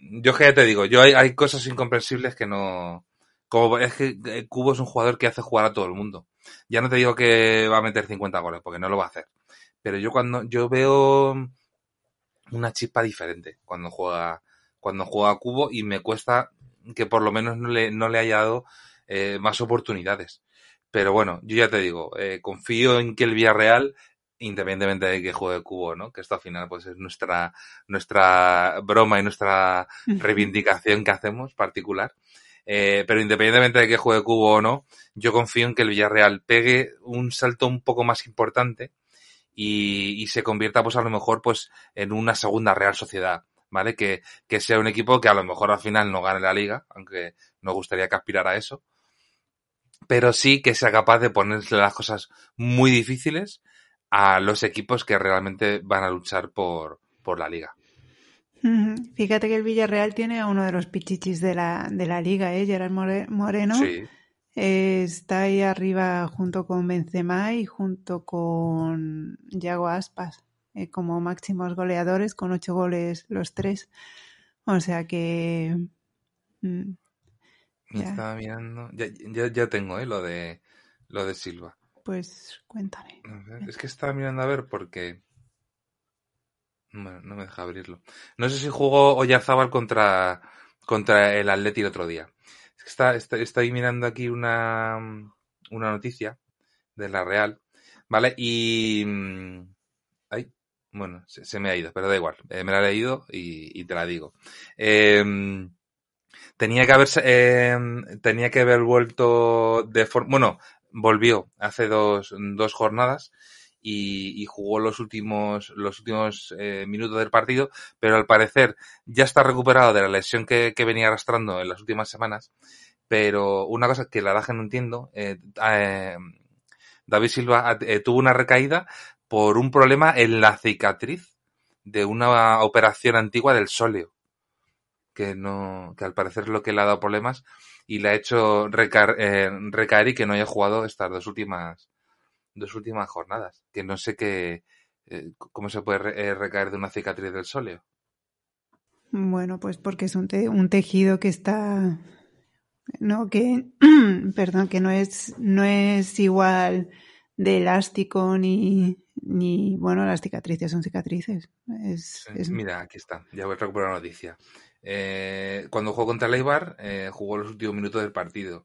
A: yo que ya te digo, yo hay, hay cosas incomprensibles que no, como es que Cubo es un jugador que hace jugar a todo el mundo. Ya no te digo que va a meter 50 goles, porque no lo va a hacer. Pero yo cuando yo veo una chispa diferente cuando juega cuando juega Cubo y me cuesta que por lo menos no le, no le haya dado eh, más oportunidades. Pero bueno, yo ya te digo, eh, confío en que el Villarreal, independientemente de que juegue Cubo, ¿no? Que esto al final pues es nuestra, nuestra broma y nuestra reivindicación que hacemos particular. Eh, pero independientemente de que juegue Cubo o no, yo confío en que el Villarreal pegue un salto un poco más importante y, y, se convierta pues a lo mejor pues en una segunda Real Sociedad, ¿vale? Que, que sea un equipo que a lo mejor al final no gane la liga, aunque nos gustaría que aspirara a eso, pero sí que sea capaz de ponerse las cosas muy difíciles a los equipos que realmente van a luchar por, por la liga.
B: Fíjate que el Villarreal tiene a uno de los pichichis de la, de la liga, ¿eh? Gerard Moreno.
A: Sí.
B: Eh, está ahí arriba junto con Benzema y junto con Yago Aspas eh, como máximos goleadores con ocho goles los tres. O sea que...
A: Mm, Me
B: ya.
A: estaba mirando. Ya, ya, ya tengo, ¿eh? Lo de, lo de Silva.
B: Pues cuéntame.
A: Es que estaba mirando a ver porque... Bueno, no me deja abrirlo. No sé si jugó Oyarzabal contra, contra el Atleti el otro día. Es que está, está, estoy mirando aquí una, una noticia de la Real, ¿vale? Y... Ay, bueno, se, me ha ido, pero da igual. Eh, me la he leído y, te la digo. Eh, tenía que haber, eh, tenía que haber vuelto de forma, bueno, volvió hace dos, dos jornadas y, jugó los últimos, los últimos eh, minutos del partido, pero al parecer ya está recuperado de la lesión que, que, venía arrastrando en las últimas semanas. Pero una cosa que la verdad que no entiendo, eh, eh, David Silva eh, tuvo una recaída por un problema en la cicatriz de una operación antigua del sóleo, que no, que al parecer lo que le ha dado problemas y le ha hecho recaer, eh, recaer y que no haya jugado estas dos últimas, dos últimas jornadas. Que no sé qué, eh, cómo se puede re, eh, recaer de una cicatriz del sóleo.
B: Bueno, pues porque es un, te un tejido que está, no, que, perdón, que no es, no es igual de elástico ni, ni, bueno, las cicatrices son cicatrices. Es, es...
A: Mira, aquí está, ya voy a recuperar la noticia. Eh, cuando jugó contra el Eibar, eh, jugó los últimos minutos del partido.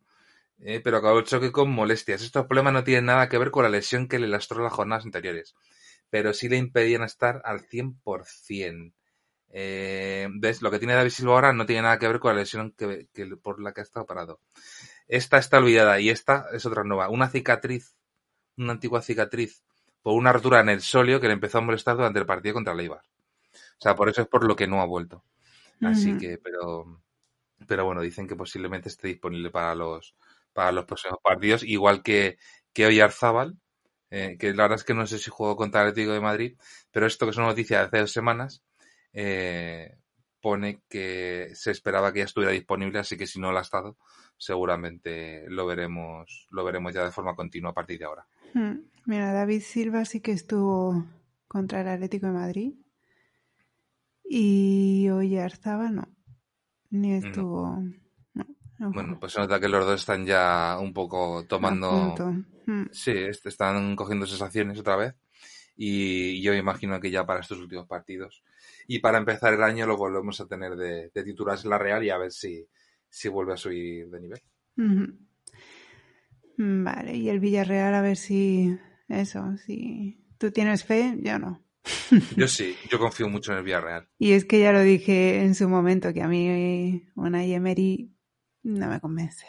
A: Eh, pero acabó el choque con molestias. Estos problemas no tienen nada que ver con la lesión que le lastró las jornadas anteriores, pero sí le impedían estar al 100%. Eh, ¿Ves? Lo que tiene David Silva ahora no tiene nada que ver con la lesión que, por la que ha estado parado. Esta está olvidada y esta es otra nueva. Una cicatriz, una antigua cicatriz por una rotura en el solio que le empezó a molestar durante el partido contra el Eibar. O sea, por eso es por lo que no ha vuelto. Así uh -huh. que, pero, pero bueno, dicen que posiblemente esté disponible para los, para los próximos partidos, igual que, que hoy Arzábal, eh, que la verdad es que no sé si jugó contra el Atlético de Madrid, pero esto que es una noticia de hace dos semanas, eh, pone que se esperaba que ya estuviera disponible, así que si no lo ha estado, seguramente lo veremos, lo veremos ya de forma continua a partir de ahora.
B: Mira, David Silva sí que estuvo contra el Atlético de Madrid. Y Oyarzábal no. Ni estuvo. No.
A: No, bueno, pues se nota que los dos están ya un poco tomando.
B: Hmm.
A: Sí, están cogiendo sensaciones otra vez. Y yo imagino que ya para estos últimos partidos. Y para empezar el año lo volvemos a tener de, de titulares en la Real y a ver si, si vuelve a subir de nivel.
B: Vale, y el Villarreal a ver si. Eso, si. ¿Tú tienes fe? Yo no.
A: Yo sí, yo confío mucho en el Villarreal.
B: Y es que ya lo dije en su momento, que a mí una Emery no me convence.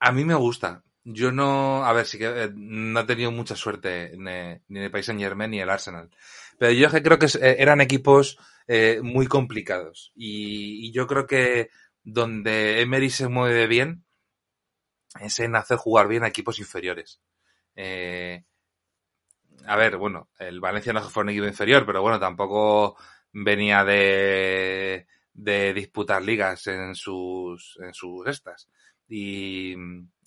A: A mí me gusta. Yo no, a ver, sí que eh, no he tenido mucha suerte ni, ni en el País Saint Germain ni el Arsenal. Pero yo creo que eh, eran equipos eh, muy complicados. Y, y, yo creo que donde Emery se mueve bien, es en hacer jugar bien a equipos inferiores. Eh, a ver, bueno, el Valencia no fue un equipo inferior, pero bueno, tampoco venía de, de disputar ligas en sus, en sus estas. Y,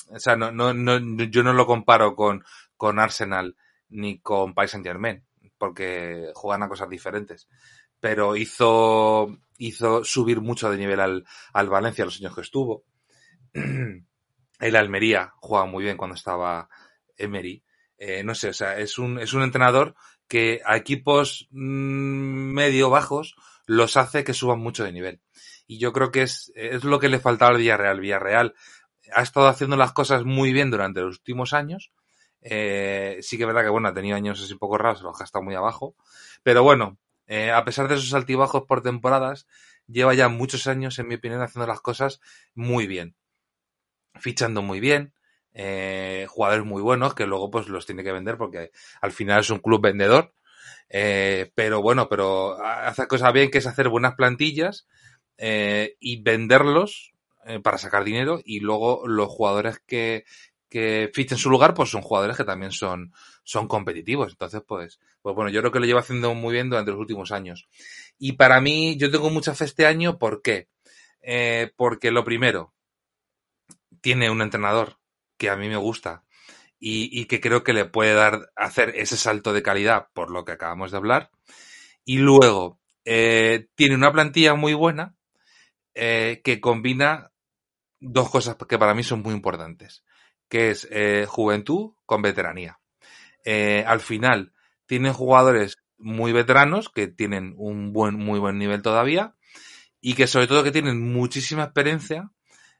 A: o sea, no, no, no, yo no lo comparo con, con Arsenal ni con Paris Saint Germain, porque juegan a cosas diferentes. Pero hizo, hizo subir mucho de nivel al, al Valencia los años que estuvo. El Almería juega muy bien cuando estaba Emery. Eh, no sé, o sea, es un, es un entrenador que a equipos mmm, medio bajos los hace que suban mucho de nivel. Y yo creo que es, es lo que le faltaba al Villarreal. Villarreal ha estado haciendo las cosas muy bien durante los últimos años. Eh, sí que es verdad que, bueno, ha tenido años así un poco raros, los ha estado muy abajo. Pero bueno, eh, a pesar de esos altibajos por temporadas, lleva ya muchos años, en mi opinión, haciendo las cosas muy bien. Fichando muy bien, eh, jugadores muy buenos que luego pues los tiene que vender porque al final es un club vendedor. Eh, pero bueno, pero hace cosas bien que es hacer buenas plantillas eh, y venderlos para sacar dinero y luego los jugadores que, que fichen su lugar pues son jugadores que también son, son competitivos. Entonces pues, pues bueno, yo creo que lo lleva haciendo muy bien durante los últimos años. Y para mí yo tengo mucha fe este año, ¿por qué? Porque lo primero, tiene un entrenador que a mí me gusta y, que creo que le puede dar, hacer ese salto de calidad por lo que acabamos de hablar. Y luego, eh, tiene una plantilla muy buena eh, que combina dos cosas que para mí son muy importantes, que es eh, juventud con veteranía. Al final, tienen jugadores muy veteranos que tienen un buen, muy buen nivel todavía y que sobre todo que tienen muchísima experiencia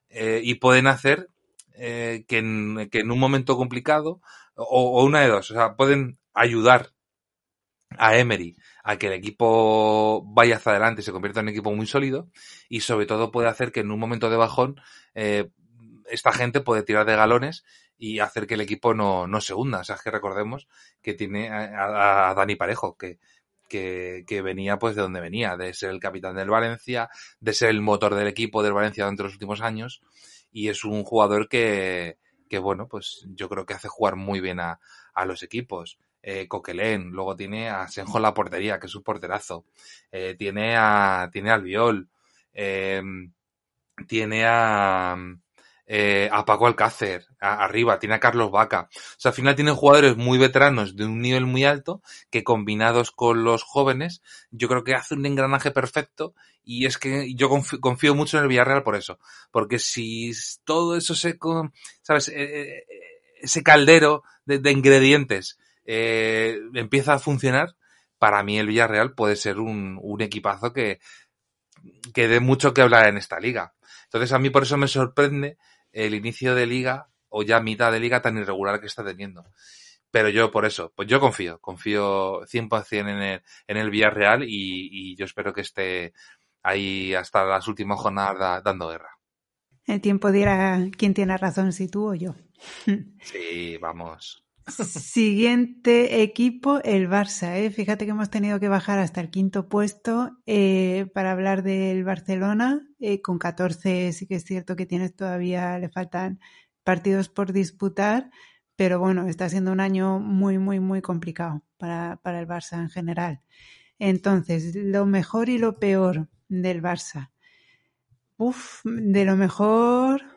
A: y pueden hacer eh, que, en, que, en, un momento complicado, o, o, una de dos, o sea, pueden ayudar a Emery a que el equipo vaya hacia adelante se convierta en un equipo muy sólido, y sobre todo puede hacer que en un momento de bajón eh, esta gente puede tirar de galones y hacer que el equipo no, no se hunda. O sea, es que recordemos que tiene a, a Dani Parejo, que, que, que, venía pues de donde venía, de ser el capitán del Valencia, de ser el motor del equipo del Valencia durante los últimos años, y es un jugador que, que bueno, pues yo creo que hace jugar muy bien a, a los equipos. Eh, Coquelén, luego tiene a Senjo en la portería, que es un porterazo, eh, tiene a, tiene al Viol, eh, tiene a, eh, a Paco Alcácer, arriba, tiene a Carlos Vaca. O sea, al final tienen jugadores muy veteranos de un nivel muy alto que combinados con los jóvenes, yo creo que hace un engranaje perfecto y es que yo confío, mucho en el Villarreal por eso. Porque si todo eso se, sabes, eh, ese caldero de, de ingredientes eh, empieza a funcionar, para mí el Villarreal puede ser un, un equipazo que, que dé mucho que hablar en esta liga. Entonces a mí por eso me sorprende el inicio de liga o ya mitad de liga tan irregular que está teniendo. Pero yo por eso, pues yo confío, confío 100% en el, en el Villarreal y, y yo espero que esté ahí hasta las últimas jornadas dando guerra.
B: El tiempo dirá quién tiene razón, si tú o yo.
A: Sí, vamos.
B: Siguiente equipo, el Barça. ¿eh? Fíjate que hemos tenido que bajar hasta el quinto puesto eh, para hablar del Barcelona. Eh, con 14 sí que es cierto que tienes todavía, le faltan partidos por disputar, pero bueno, está siendo un año muy, muy, muy complicado para, para el Barça en general. Entonces, lo mejor y lo peor del Barça. Uf, de lo mejor,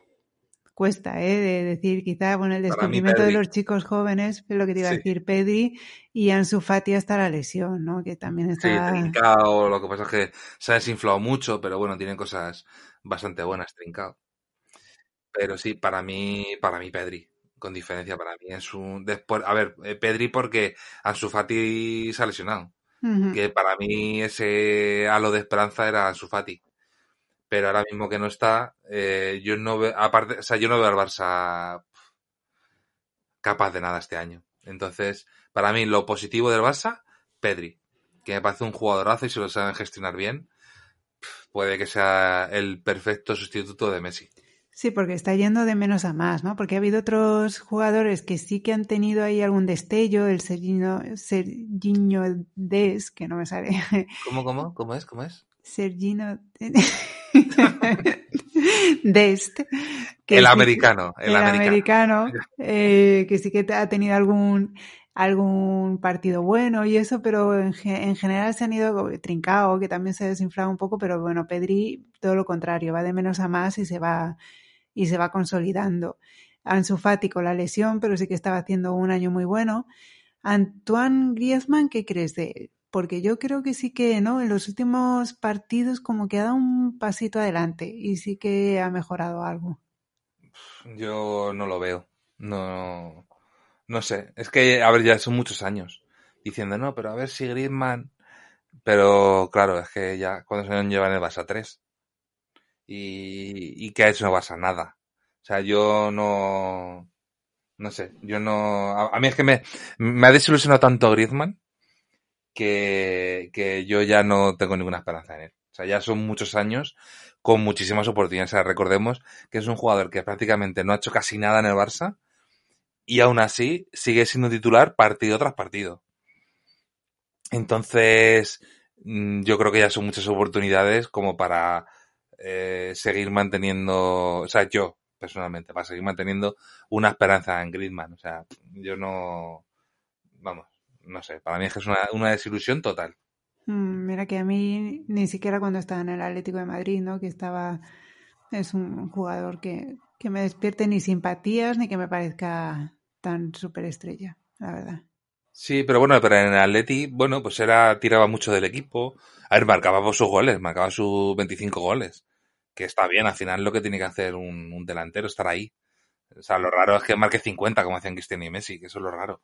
B: cuesta, ¿eh? De decir, quizá, bueno, el descubrimiento de los chicos jóvenes, es lo que te iba sí. a decir, Pedri, y Ansu Fati hasta la lesión, ¿no? Que también está...
A: Sí, trincado, lo que pasa es que se ha desinflado mucho, pero bueno, tiene cosas bastante buenas, trincado. Pero sí, para mí, para mí Pedri, con diferencia, para mí es un... Después, a ver, eh, Pedri porque Ansu Fati se ha lesionado. Uh -huh. Que para mí ese halo de esperanza era Ansu Fati pero ahora mismo que no está, eh, yo no veo, aparte, o sea, yo no veo al Barça capaz de nada este año. Entonces, para mí, lo positivo del Barça, Pedri, que me parece un jugadorazo y si lo saben gestionar bien, puede que sea el perfecto sustituto de Messi.
B: Sí, porque está yendo de menos a más, ¿no? Porque ha habido otros jugadores que sí que han tenido ahí algún destello, el Serginho, Serginho Des, que no me sale.
A: ¿Cómo, cómo? ¿Cómo es? ¿Cómo es?
B: Sergino. Dest. que
A: el
B: sí-
A: americano, el,
B: el
A: americano.
B: americano, eh, que sí que ha tenido algún algún partido bueno y eso, pero en, ge- en general se han ido trincado, que también se ha desinflado un poco, pero bueno, Pedri todo lo contrario, va de menos a más y se va y se va consolidando. Ansu Fati con la lesión, pero sí que estaba haciendo un año muy bueno. Antoine Griezmann, ¿qué crees de él? Porque yo creo que sí que, ¿no? En los últimos partidos como que ha dado un pasito adelante y sí que ha mejorado algo.
A: Yo no lo veo. No, no sé. Es que, a ver, ya son muchos años diciendo, no, pero a ver si Griezmann. Pero claro, es que ya cuando se llevan el Barça 3. Y, y que ha hecho no Barça nada. O sea, yo no. No sé, yo no. A, a mí es que me, me ha desilusionado tanto Griezmann que, yo ya no tengo ninguna esperanza en él. O sea, ya son muchos años con muchísimas oportunidades. O sea, recordemos que es un jugador que prácticamente no ha hecho casi nada en el Barça y aún así sigue siendo titular partido tras partido. Entonces, mm, yo creo que ya son muchas oportunidades como para eh, seguir manteniendo, o sea, yo personalmente, para seguir manteniendo una esperanza en Griezmann. O sea, yo no, vamos, no sé, para mí es que es una, una desilusión total.
B: Mm, Mira que a mí ni siquiera cuando estaba en el Atlético de Madrid, ¿no? Que estaba, es un jugador que, que me despierte ni simpatías ni que me parezca tan superestrella, la verdad.
A: Sí, pero bueno, pero en el Atleti, bueno, pues era, tiraba mucho del equipo. A ver, marcaba por sus goles, marcaba sus 25 goles. Que está bien, al final lo que tiene que hacer un, un delantero, estar ahí. O sea, lo raro es que marque 50, como hacían Cristiano y Messi, que eso es lo raro.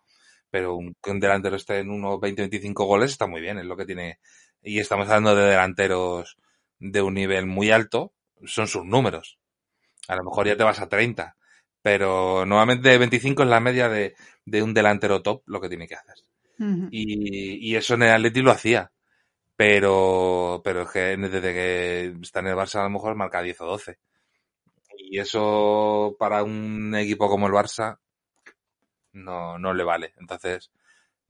A: Pero un, que un delantero esté en unos 20-25 goles está muy bien, es lo que tiene. Y estamos hablando de delanteros de un nivel muy alto, son sus números. A lo mejor ya te vas a 30, pero normalmente 25 es la media de, de un delantero top lo que tiene que hacer. Y, y eso en el Atleti lo hacía. Pero, pero es que desde que está en el Barça a lo mejor marca 10 o 12. Y eso para un equipo como el Barça no, no le vale. Entonces,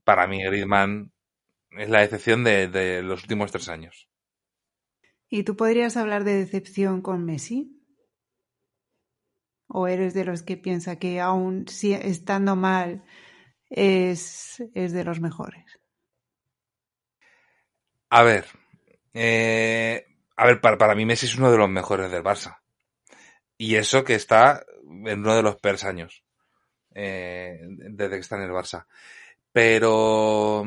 A: para mí Griezmann es la excepción de, de los últimos tres años.
B: ¿Y tú podrías hablar de decepción con Messi? ¿O eres de los que piensa que aún si estando mal es, es de los mejores?
A: A ver, eh, a ver, para, para mí Messi es uno de los mejores del Barça. Y eso que está en uno de los peores años. Eh, desde que está en el Barça. Pero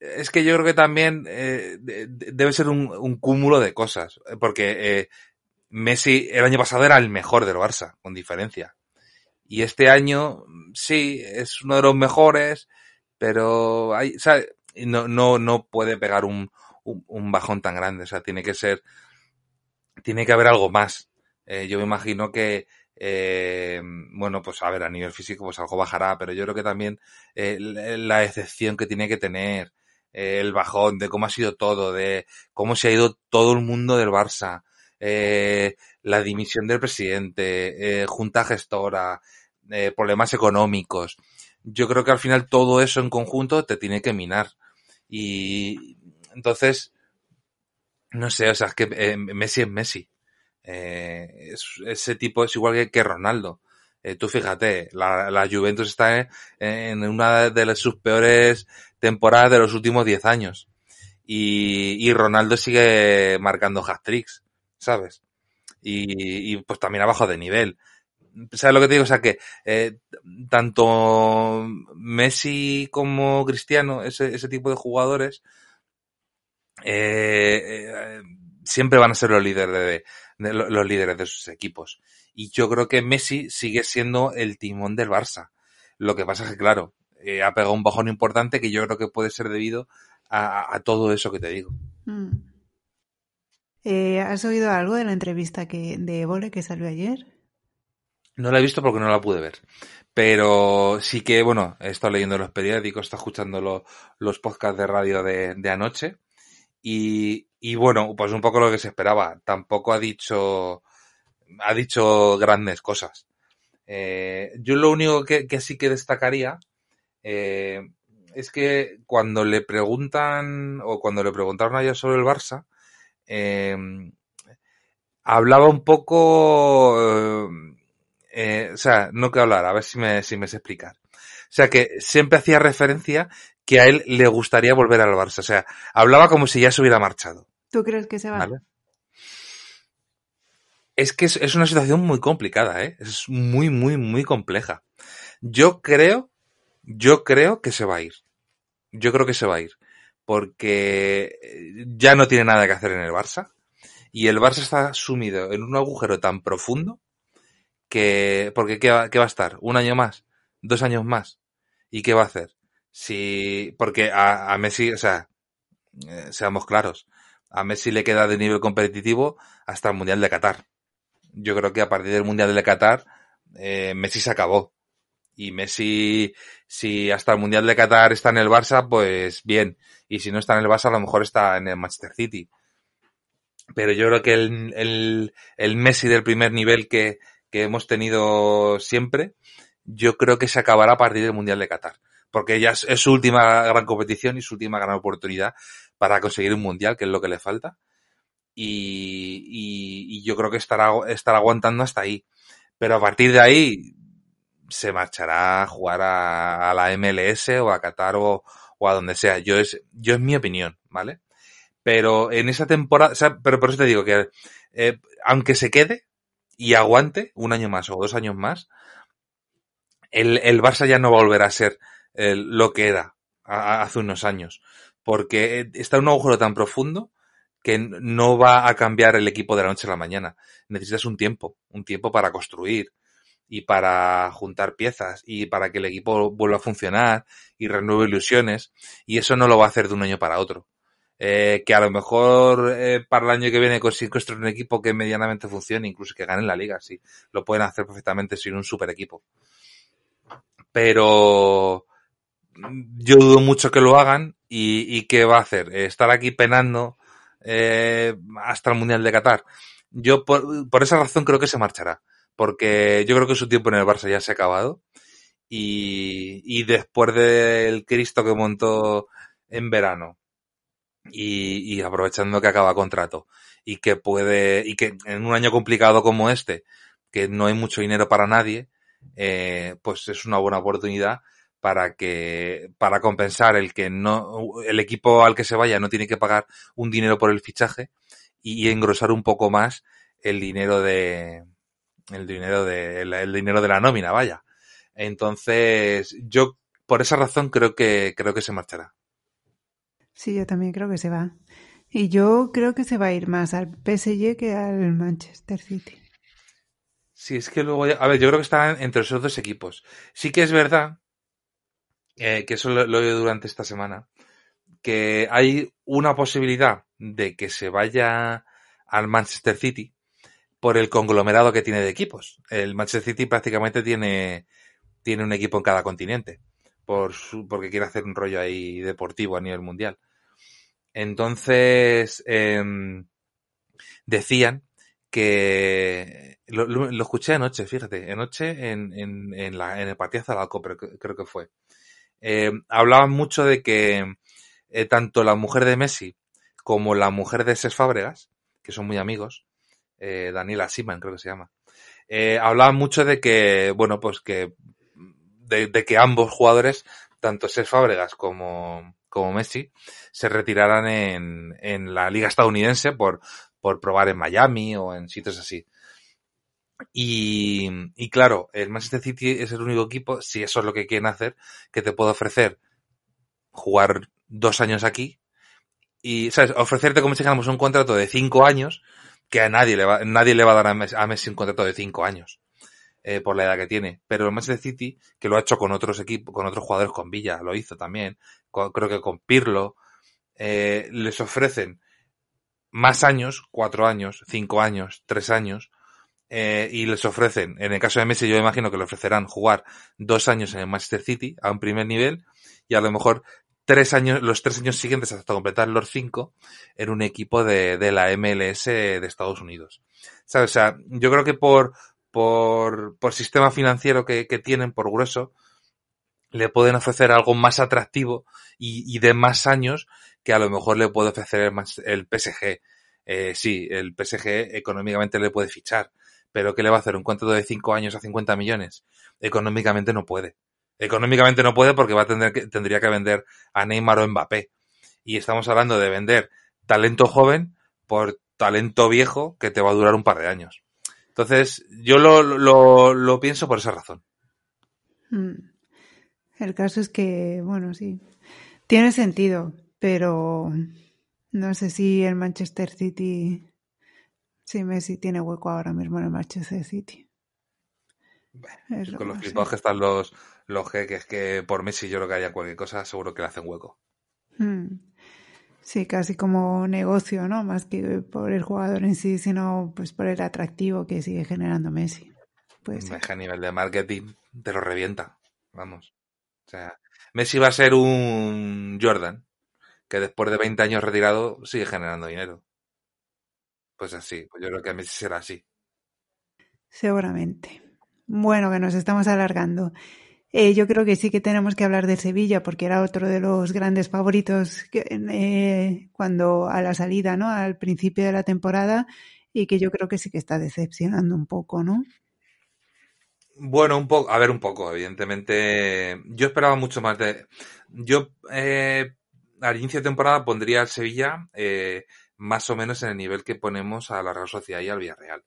A: es que yo creo que también eh, de- de- debe ser un, cúmulo de cosas. Porque eh, Messi el año pasado era el mejor del Barça, con diferencia. Y este año, sí, es uno de los mejores, pero hay, no, no, no puede pegar un, un, bajón tan grande. O sea, tiene que ser, tiene que haber algo más. Yo me imagino que, eh, bueno, pues a ver, a nivel físico, pues algo bajará, pero yo creo que también eh, la excepción que tiene que tener, eh, el bajón de cómo ha sido todo, de cómo se ha ido todo el mundo del Barça, eh, la dimisión del presidente, junta gestora, problemas económicos. Yo creo que al final todo eso en conjunto te tiene que minar. Y entonces, no sé, o sea, es que Messi es Messi. Eh, es- ese tipo es igual que, Ronaldo. Eh, tú fíjate, la, Juventus está en, una de sus peores temporadas de los últimos 10 años. Y, Ronaldo sigue marcando hat-tricks, ¿sabes? Y, pues también abajo de nivel. ¿Sabes lo que te digo? O sea que eh, tanto Messi como Cristiano, ese, ese tipo de jugadores, siempre van a ser los líderes de, de- lo- los líderes de sus equipos. Y yo creo que Messi sigue siendo el timón del Barça. Lo que pasa es que, claro, eh, ha pegado un bajón importante que yo creo que puede ser debido a, todo eso que te digo.
B: Mm. Eh, ¿Has oído algo de la entrevista que, de Évole que salió ayer?
A: No la he visto porque no la pude ver. Pero sí que, bueno, he estado leyendo los periódicos, he estado escuchando lo- los podcasts de radio de, de anoche. Y, y bueno, pues un poco lo que se esperaba. Tampoco ha dicho, ha dicho grandes cosas. Eh, yo lo único que, que sí que destacaría eh, es que cuando le preguntan, o cuando le preguntaron ayer sobre el Barça, eh, hablaba un poco, eh, o sea, no que hablar, a ver si me, si me sé explicar. O sea, que siempre hacía referencia que a él le gustaría volver al Barça. O sea, hablaba como si ya se hubiera marchado.
B: ¿Tú crees que se va? ¿Vale?
A: Es que es, es, una situación muy complicada, ¿eh? Es muy, muy, muy compleja. Yo creo, yo creo que se va a ir. Yo creo que se va a ir. Porque ya no tiene nada que hacer en el Barça. Y el Barça está sumido en un agujero tan profundo que, porque ¿qué va, qué va a estar? ¿Un año más? ¿Dos años más? ¿Y qué va a hacer? Si, porque a, Messi, o sea, eh, seamos claros, a Messi le queda de nivel competitivo hasta el Mundial de Qatar. Yo creo que a partir del Mundial de Qatar, eh, Messi se acabó. Y Messi, si hasta el Mundial de Qatar está en el Barça, pues bien. Y si no está en el Barça, a lo mejor está en el Manchester City. Pero yo creo que el, el, el Messi del primer nivel que, que hemos tenido siempre, yo creo que se acabará a partir del Mundial de Qatar. Porque ya es, su última gran competición y su última gran oportunidad para conseguir un Mundial, que es lo que le falta. Y, y, y yo creo que estará, estará aguantando hasta ahí. Pero a partir de ahí se marchará a jugar a, a la MLS o a Qatar o, o, a donde sea. Yo es, yo es mi opinión, ¿vale? Pero en esa temporada, o sea, pero por eso te digo que eh, aunque se quede y aguante un año más o dos años más, el, Barça ya no va a volver a ser el, lo que era hace unos años. Porque está en un agujero tan profundo que no va a cambiar el equipo de la noche a la mañana. Necesitas un tiempo, un tiempo para construir y para juntar piezas y para que el equipo vuelva a funcionar y renueve ilusiones. Y eso no lo va a hacer de un año para otro. Eh, que a lo mejor eh, para el año que viene consigue construir un equipo que medianamente funcione, incluso que gane la liga, sí. Lo pueden hacer perfectamente sin un super equipo pero yo dudo mucho que lo hagan y, ¿qué va a hacer? Estar aquí penando eh, hasta el Mundial de Qatar. Yo por, por, esa razón creo que se marchará, porque yo creo que su tiempo en el Barça ya se ha acabado y, y después del Cristo que montó en verano y, y aprovechando que acaba contrato y que puede y que en un año complicado como este que no hay mucho dinero para nadie eh, pues es una buena oportunidad para que para compensar el que no el equipo al que se vaya no tiene que pagar un dinero por el fichaje y, engrosar un poco más el dinero de el dinero de el, el, dinero de la nómina vaya. Entonces yo por esa razón creo que creo que se marchará.
B: Sí yo también creo que se va. Y yo creo que se va a ir más al PSG que al Manchester City
A: Sí, es que luego, a ver, yo creo que están entre esos dos equipos. Sí que es verdad, eh, que eso lo, lo, he durante esta semana, que hay una posibilidad de que se vaya al Manchester City por el conglomerado que tiene de equipos. El Manchester City prácticamente tiene, tiene un equipo en cada continente, por su, porque quiere hacer un rollo ahí deportivo a nivel mundial. Entonces, eh, decían que lo, escuché anoche, fíjate, anoche en, en, en, la, en el Zalaco, pero creo que fue. Eh, hablaban mucho de que eh, tanto la mujer de Messi como la mujer de Ses Fábregas, que son muy amigos, eh, Daniela Siman creo que se llama, eh, hablaban mucho de que, bueno, pues que, de, de que ambos jugadores, tanto Ses Fábregas como, como Messi, se retiraran en, en la liga estadounidense por, por probar en Miami o en sitios así. Y, y, claro, el Manchester City es el único equipo, si eso es lo que quieren hacer, que te puede ofrecer jugar dos años aquí y, ¿sabes? Ofrecerte como si dijéramos un contrato de cinco años que a nadie le va, nadie le va a dar a Messi, un contrato de cinco años. Eh, por la edad que tiene. Pero el Manchester City, que lo ha hecho con otros equipos, con otros jugadores, con Villa, lo hizo también, creo que con Pirlo, eh, les ofrecen más años, cuatro años, cinco años, tres años, eh, y les ofrecen, en el caso de Messi yo imagino que le ofrecerán jugar dos años en el Manchester City a un primer nivel y a lo mejor tres años, los tres años siguientes hasta completar los cinco en un equipo de, de la MLS de Estados Unidos. ¿Sabes? O sea, yo creo que por, por, por sistema financiero que, que tienen, por grueso, le pueden ofrecer algo más atractivo y, de más años que a lo mejor le puede ofrecer el, el PSG. Eh, sí, el PSG económicamente le puede fichar, pero ¿qué le va a hacer? ¿Un contrato de 5 años a 50 millones? Económicamente no puede. Económicamente no puede porque va a tener que, tendría que vender a Neymar o Mbappé. Y estamos hablando de vender talento joven por talento viejo que te va a durar un par de años. Entonces, yo lo, lo, lo pienso por esa razón.
B: Mm. El caso es que, bueno, sí, tiene sentido, pero no sé si el Manchester City, si Messi tiene hueco ahora mismo en el Manchester City.
A: con los flipados que están los, los jeques que por Messi yo creo que haya cualquier cosa, seguro que le hacen hueco.
B: Mm. Sí, casi como negocio, ¿no? Más que por el jugador en sí, sino pues por el atractivo que sigue generando Messi.
A: Pues a nivel de marketing te lo revienta, vamos. O sea, Messi va a ser un Jordan, que después de 20 años retirado sigue generando dinero. Pues así, pues yo creo que Messi será así.
B: Seguramente. Bueno, que nos estamos alargando. Eh, yo creo que sí que tenemos que hablar de Sevilla porque era otro de los grandes favoritos eh, cuando a la salida, ¿no? Al principio de la temporada y que yo creo que sí que está decepcionando un poco, ¿no?
A: Bueno, un poco, a ver, un poco, evidentemente. Yo esperaba mucho más de. Yo eh, al inicio de temporada pondría al Sevilla eh, más o menos en el nivel que ponemos a la Real Sociedad y al Villarreal.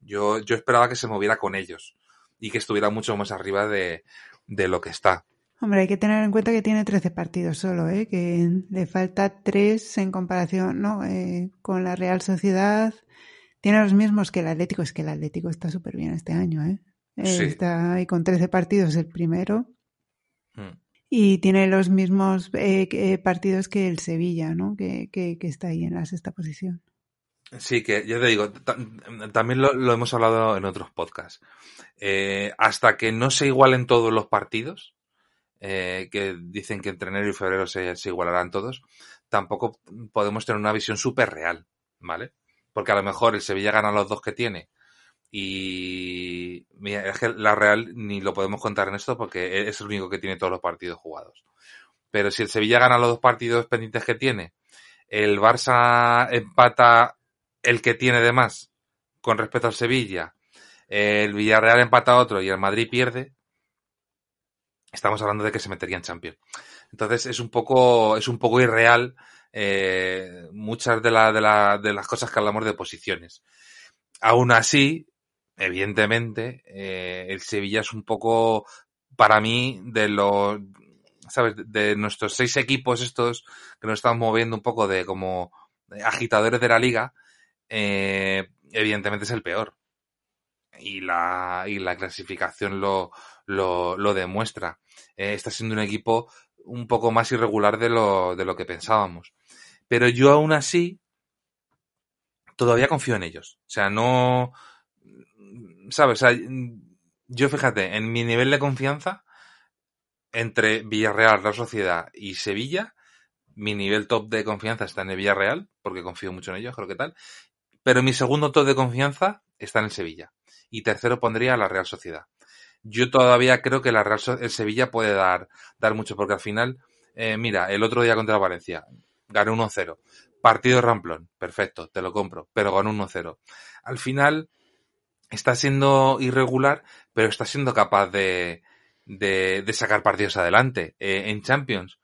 A: Yo, yo esperaba que se moviera con ellos y que estuviera mucho más arriba de, de lo que está.
B: Hombre, hay que tener en cuenta que tiene 13 partidos solo, ¿eh? que le falta 3 en comparación ¿no? Eh, con la Real Sociedad. Tiene los mismos que el Atlético, es que el Atlético está súper bien este año. ¿eh? Está ahí con 13 partidos el primero. Hmm. Y tiene los mismos eh, partidos que el Sevilla, ¿no? Que, que, está ahí en la sexta posición.
A: Sí, que ya te digo, también lo, hemos hablado en otros podcasts. Eh, hasta que no se igualen todos los partidos, eh, que dicen que entre enero y febrero se, se, igualarán todos, tampoco podemos tener una visión súper real, ¿vale? Porque a lo mejor el Sevilla gana los dos que tiene y mira, es que la Real ni lo podemos contar en esto porque es el único que tiene todos los partidos jugados. Pero si el Sevilla gana los dos partidos pendientes que tiene, el Barça empata el que tiene de más con respecto al Sevilla, el Villarreal empata otro y el Madrid pierde, estamos hablando de que se metería en Champions. Entonces es un poco, es un poco irreal eh, muchas de, la, de, la, de las cosas que hablamos de posiciones. Aún así, evidentemente, eh, el Sevilla es un poco, para mí, de los, ¿sabes? De nuestros seis equipos estos que nos estamos moviendo un poco de como agitadores de la liga, eh, evidentemente es el peor. Y la, y la clasificación lo, lo, lo demuestra. Eh, está siendo un equipo un poco más irregular de lo, de lo que pensábamos. Pero yo aún así todavía confío en ellos. O sea, no, ¿sabes? yo fíjate, en mi nivel de confianza entre Villarreal, la Sociedad y Sevilla, mi nivel top de confianza está en el Villarreal, porque confío mucho en ellos, creo que tal. Pero mi segundo top de confianza está en el Sevilla. Y tercero pondría la Real Sociedad. Yo todavía creo que la Real el Sevilla puede dar, dar mucho, porque al final, eh, mira, el otro día contra Valencia, ganó 1-0. Partido ramplón, perfecto, te lo compro, pero ganó 1-0. Al final, está siendo irregular, pero está siendo capaz de, de, sacar partidos adelante. Eh, en Champions,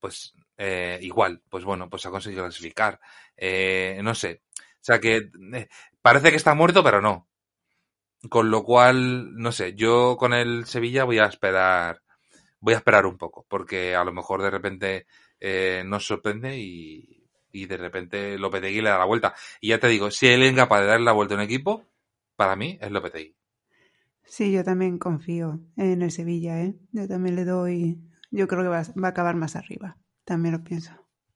A: pues eh, igual, pues bueno, pues ha conseguido clasificar. Eh, no sé. O sea que eh, parece que está muerto, pero no. Con lo cual, no sé, yo con el Sevilla voy a esperar, voy a esperar un poco, porque a lo mejor de repente nos sorprende y, y de repente Lopetegui le da la vuelta. Y ya te digo, si él es incapaz de darle la vuelta a un equipo, para mí es Lopetegui.
B: Sí, yo también confío en el Sevilla, ¿eh? Yo también le doy, yo creo que va, va a acabar más arriba, también lo pienso.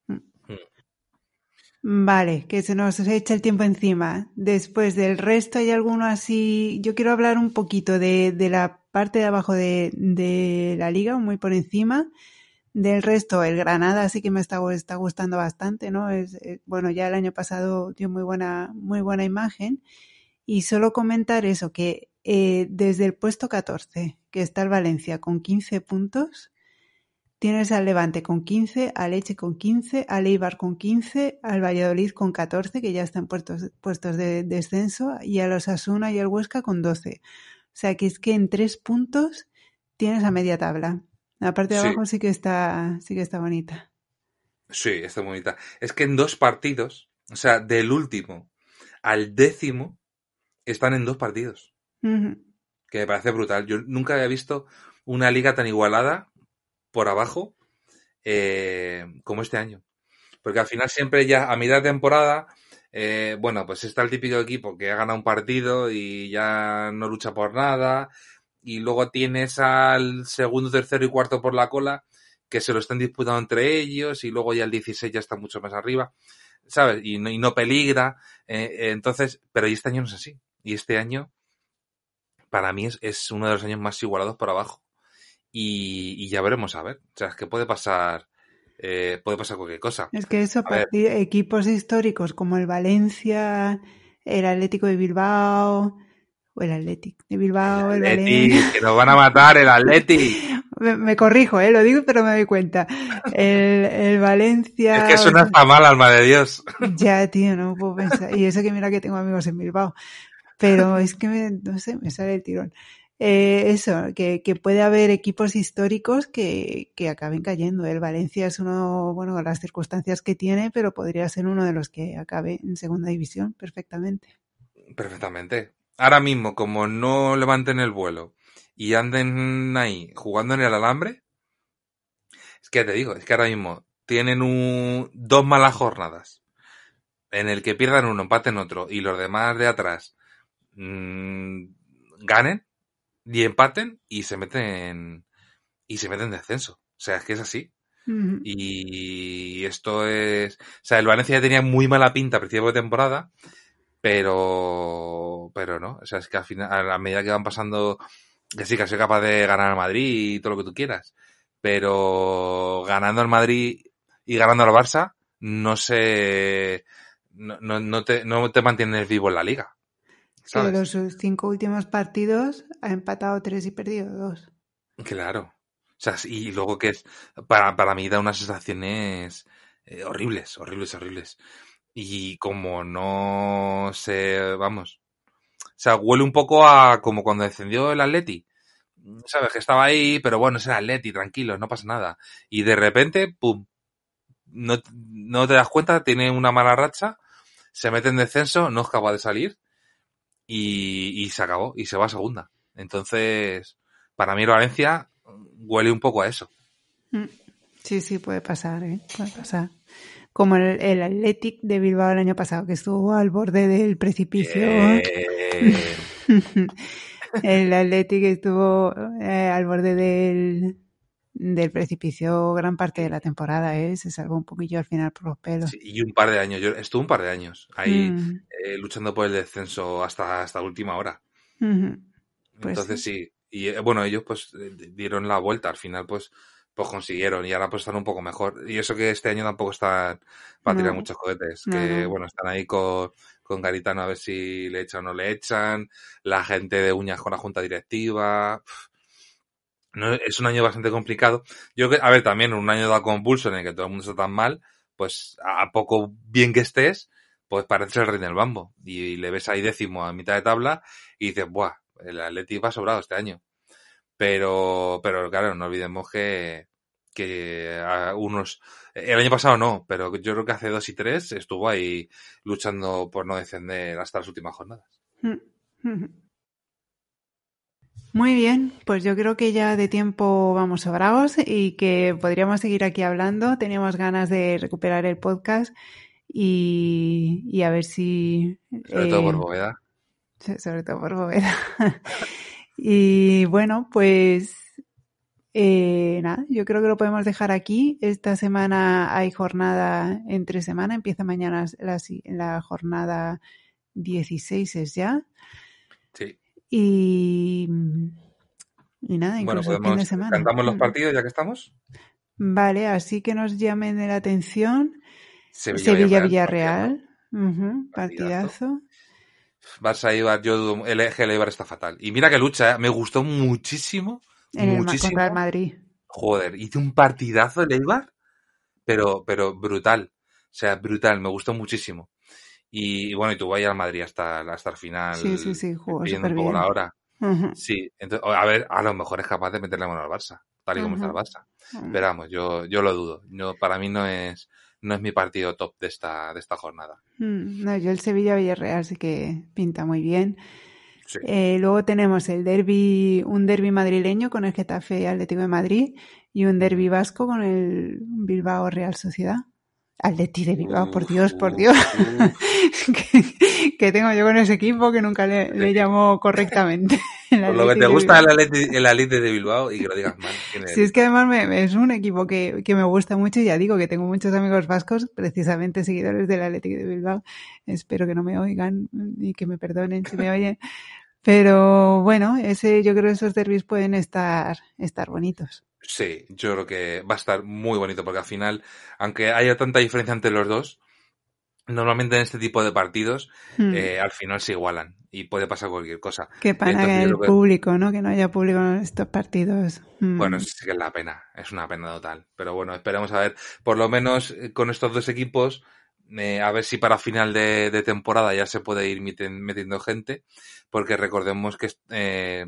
B: Mm. Mm. Vale, que se nos echa el tiempo encima. Después del resto hay alguno así. Yo quiero hablar un poquito de, de la parte de abajo de, de, la liga, muy por encima. Del resto, el Granada sí que me está, está gustando bastante, ¿no? Es, es, bueno, ya el año pasado dio muy buena, muy buena imagen. Y solo comentar eso, que eh, desde el puesto 14, que está el Valencia con 15 puntos, tienes al Levante con 15, al Leche con 15, al Eibar con 15, al Valladolid con 14, que ya están puestos, puestos de descenso, y a los Asuna y al Huesca con 12. O sea que es que en tres puntos tienes a media tabla. La parte de
A: Sí.
B: abajo sí que está, sí que está bonita.
A: Sí, está bonita. Es que en dos partidos, o sea, del último al décimo, están en dos partidos. Que me parece brutal. Yo nunca había visto una liga tan igualada por abajo eh, como este año. Porque al final siempre ya a mitad de temporada, eh, bueno, pues está el típico equipo que ha ganado un partido y ya no lucha por nada. Y luego tienes al segundo, tercero y cuarto por la cola que se lo están disputando entre ellos y luego ya el 16 ya está mucho más arriba, ¿sabes? Y no, y no peligra. eh, entonces, pero este año no es así. Y este año, para mí, es, es uno de los años más igualados por abajo. Y, y ya veremos, a ver. O sea, es que puede pasar, eh, puede pasar cualquier cosa.
B: Es que eso,
A: A ver.
B: parti- equipos históricos como el Valencia, el Atlético de Bilbao, o el Atlético de Bilbao, el,
A: Atleti,
B: Valencia.
A: que nos van a matar el Atleti.
B: Me, me corrijo, ¿eh? lo digo, pero me doy cuenta. El, el Valencia.
A: Es que suena hasta mal, alma de Dios.
B: Ya, tío, no puedo pensar. Y eso que mira que tengo amigos en Bilbao. Pero es que, me, no sé, me sale el tirón. Eh, eso, que, que puede haber equipos históricos que, que acaben cayendo. El Valencia es uno, bueno, las circunstancias que tiene, pero podría ser uno de los que acabe en segunda división perfectamente.
A: Perfectamente. Ahora mismo, como no levanten el vuelo y anden ahí jugando en el alambre, es que te digo, es que ahora mismo tienen un, dos malas jornadas en el que pierdan uno, empaten otro y los demás de atrás mm, ganen y empaten y se meten y se meten en descenso. O sea, es que es así. Y esto es. O sea, el Valencia ya tenía muy mala pinta a principio de temporada, pero. Pero no. O sea, es que al final, a la medida que van pasando. Que sí, que soy capaz de ganar al Madrid y todo lo que tú quieras. Pero ganando al Madrid y ganando al Barça, no se. No, no, no te, no te mantienes vivo en la liga. ¿Sabes?
B: los sus cinco últimos partidos ha empatado tres y perdido dos.
A: Claro. O sea, y luego que es, para, para mí da unas sensaciones eh, horribles, horribles, horribles. Y como no sé, vamos. O sea, huele un poco a como cuando descendió el Atleti. Sabes que estaba ahí, pero bueno, es el Atleti, tranquilo, no pasa nada. Y de repente, pum. No, no te das cuenta, tiene una mala racha, se mete en descenso, no es capaz de salir y, y se acabó, y se va a segunda. Entonces, para mí el Valencia huele un poco a eso.
B: Mm. Sí, sí, puede pasar, ¿eh? Puede pasar. Como el, el Athletic de Bilbao el año pasado, que estuvo al borde del precipicio. El Athletic estuvo eh, al borde del, del precipicio gran parte de la temporada, ¿eh? Se salvó un poquillo al final por los pelos.
A: sí, y un par de años, yo estuve un par de años ahí
B: Mm,
A: eh, luchando por el descenso hasta, hasta última hora.
B: Pues
A: Entonces sí. Y eh, bueno, ellos pues eh, dieron la vuelta, al final pues pues consiguieron y ahora pues están un poco mejor. Y eso que este año tampoco están para tirar muchos cohetes,
B: No,
A: que
B: no.
A: bueno, están ahí con, con Garitano a ver si le echan o no le echan, la gente de uñas con la junta directiva. No, es un año bastante complicado. Yo a ver, también un año de convulso en el que todo el mundo está tan mal, pues a poco bien que estés, pues pareces el rey del bambo. Y, le ves ahí décimo a mitad de tabla y dices, buah, el Atleti va sobrado este año. Pero, pero claro, no olvidemos que, que unos, el año pasado no, pero yo creo que hace dos y tres estuvo ahí luchando por no descender hasta las últimas jornadas.
B: Muy bien, pues yo creo que ya de tiempo vamos sobrados y que podríamos seguir aquí hablando. Teníamos ganas de recuperar el podcast y, y a ver si...
A: Sobre todo por
B: eh,
A: Bóveda.
B: so- sobre todo por Bóveda. y bueno, pues eh, nada, yo creo que lo podemos dejar aquí. Esta semana hay jornada entre semana, empieza mañana la, la jornada 16 es ya. Y, y nada,
A: Bueno,
B: incluso el fin de semana.
A: cantamos los
B: Mm.
A: partidos ya que estamos.
B: Vale, así que nos llamen de la atención.
A: Sevilla,
B: Sevilla-Villarreal.
A: partidazo. Barça Eibar, yo dudo- el eje del Eibar está fatal. Y mira que lucha, ¿eh? me gustó muchísimo,
B: En el,
A: muchísimo.
B: contra el Madrid.
A: Joder, hice un partidazo el Eibar, pero, pero brutal. O sea, brutal, me gustó muchísimo. Y, bueno, y tú vayas al Madrid hasta, hasta el final.
B: Sí, sí, sí, jugó
A: súper
B: bien.
A: la hora. Sí, entonces, a ver, a lo mejor es capaz de meterle mano al Barça, tal y como está el Barça. Pero vamos, yo, yo lo dudo. Yo, para mí no es, no es mi partido top de esta, de esta jornada.
B: Mm, no, yo el Sevilla-Villarreal sí que pinta muy bien. Eh, luego tenemos el derby, un derby madrileño con el Getafe Atlético de Madrid y un derby vasco con el Bilbao Real Sociedad. Atleti de Bilbao, por Dios, por Dios. que, tengo yo con ese equipo que nunca le, le llamo correctamente.
A: Por lo que te gusta el Atleti, el Atleti, de Bilbao y que lo digas mal.
B: Sí, es que además me, es un equipo que, que, me gusta mucho y ya digo que tengo muchos amigos vascos, precisamente seguidores del Atleti de Bilbao. Espero que no me oigan y que me perdonen si me oyen. Pero bueno, ese, yo creo que esos derbis pueden estar, estar bonitos.
A: Sí, yo creo que va a estar muy bonito porque al final, aunque haya tanta diferencia entre los dos, normalmente en este tipo de partidos hmm. eh, al final se igualan y puede pasar cualquier cosa.
B: Que para el público, ¿no? Que no haya público en estos partidos.
A: Hmm. Bueno, sí que es la pena, es una pena total. Pero bueno, esperemos a ver, por lo menos eh, con estos dos equipos, eh, a ver si para final de, temporada ya se puede ir metiendo gente, porque recordemos que eh,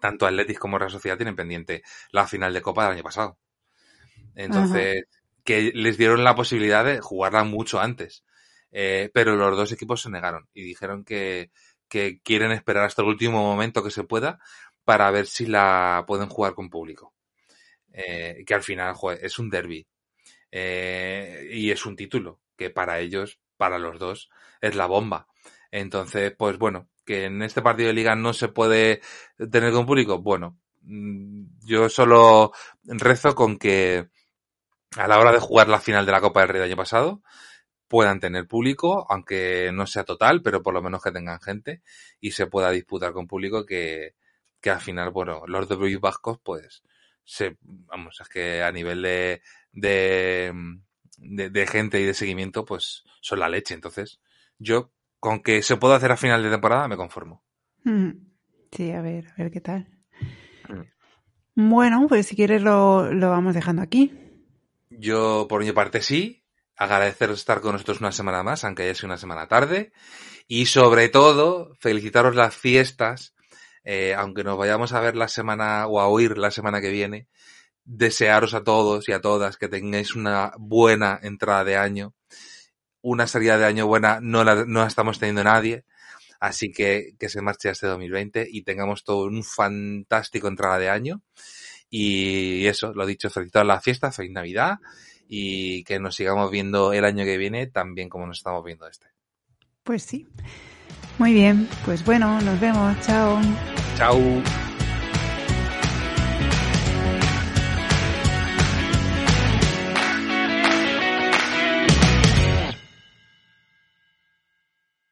A: tanto Atletis como Real Sociedad tienen pendiente la final de Copa del año pasado. Entonces, que les dieron la posibilidad de jugarla mucho antes. Eh, pero los dos equipos se negaron y dijeron que, que, quieren esperar hasta el último momento que se pueda para ver si la pueden jugar con público. Eh, que al final es un derby eh, y es un título que para ellos, para los dos, es la bomba. Entonces, pues bueno, que en este partido de liga no se puede tener con público, bueno, mm, yo solo rezo con que a la hora de jugar la final de la Copa del Rey del año pasado puedan tener público, aunque no sea total, pero por lo menos que tengan gente y se pueda disputar con público que, que al final, bueno, los de vascos, pues, se, vamos, es que a nivel de, de, de, gente y de seguimiento, pues, son la leche. Entonces, yo con que se pueda hacer a final de temporada me conformo.
B: Mm. Sí, a ver, a ver qué tal. Mm. Bueno, pues si quieres lo, lo vamos dejando aquí.
A: Yo, por mi parte, sí. Agradeceros estar con nosotros una semana más, aunque haya sido una semana tarde. Y sobre todo, felicitaros las fiestas, eh, aunque nos vayamos a ver la semana o a oír la semana que viene. Desearos a todos y a todas que tengáis una buena entrada de año una salida de año buena no la, no estamos teniendo nadie. Así que que se marche este 2020 y tengamos todo un fantástico entrada de año. Y eso, lo dicho, felicitar la fiesta, feliz Navidad y que nos sigamos viendo el año que viene tan bien como nos estamos viendo este.
B: Pues sí. Muy bien, pues bueno, nos vemos. Chao.
A: Chao.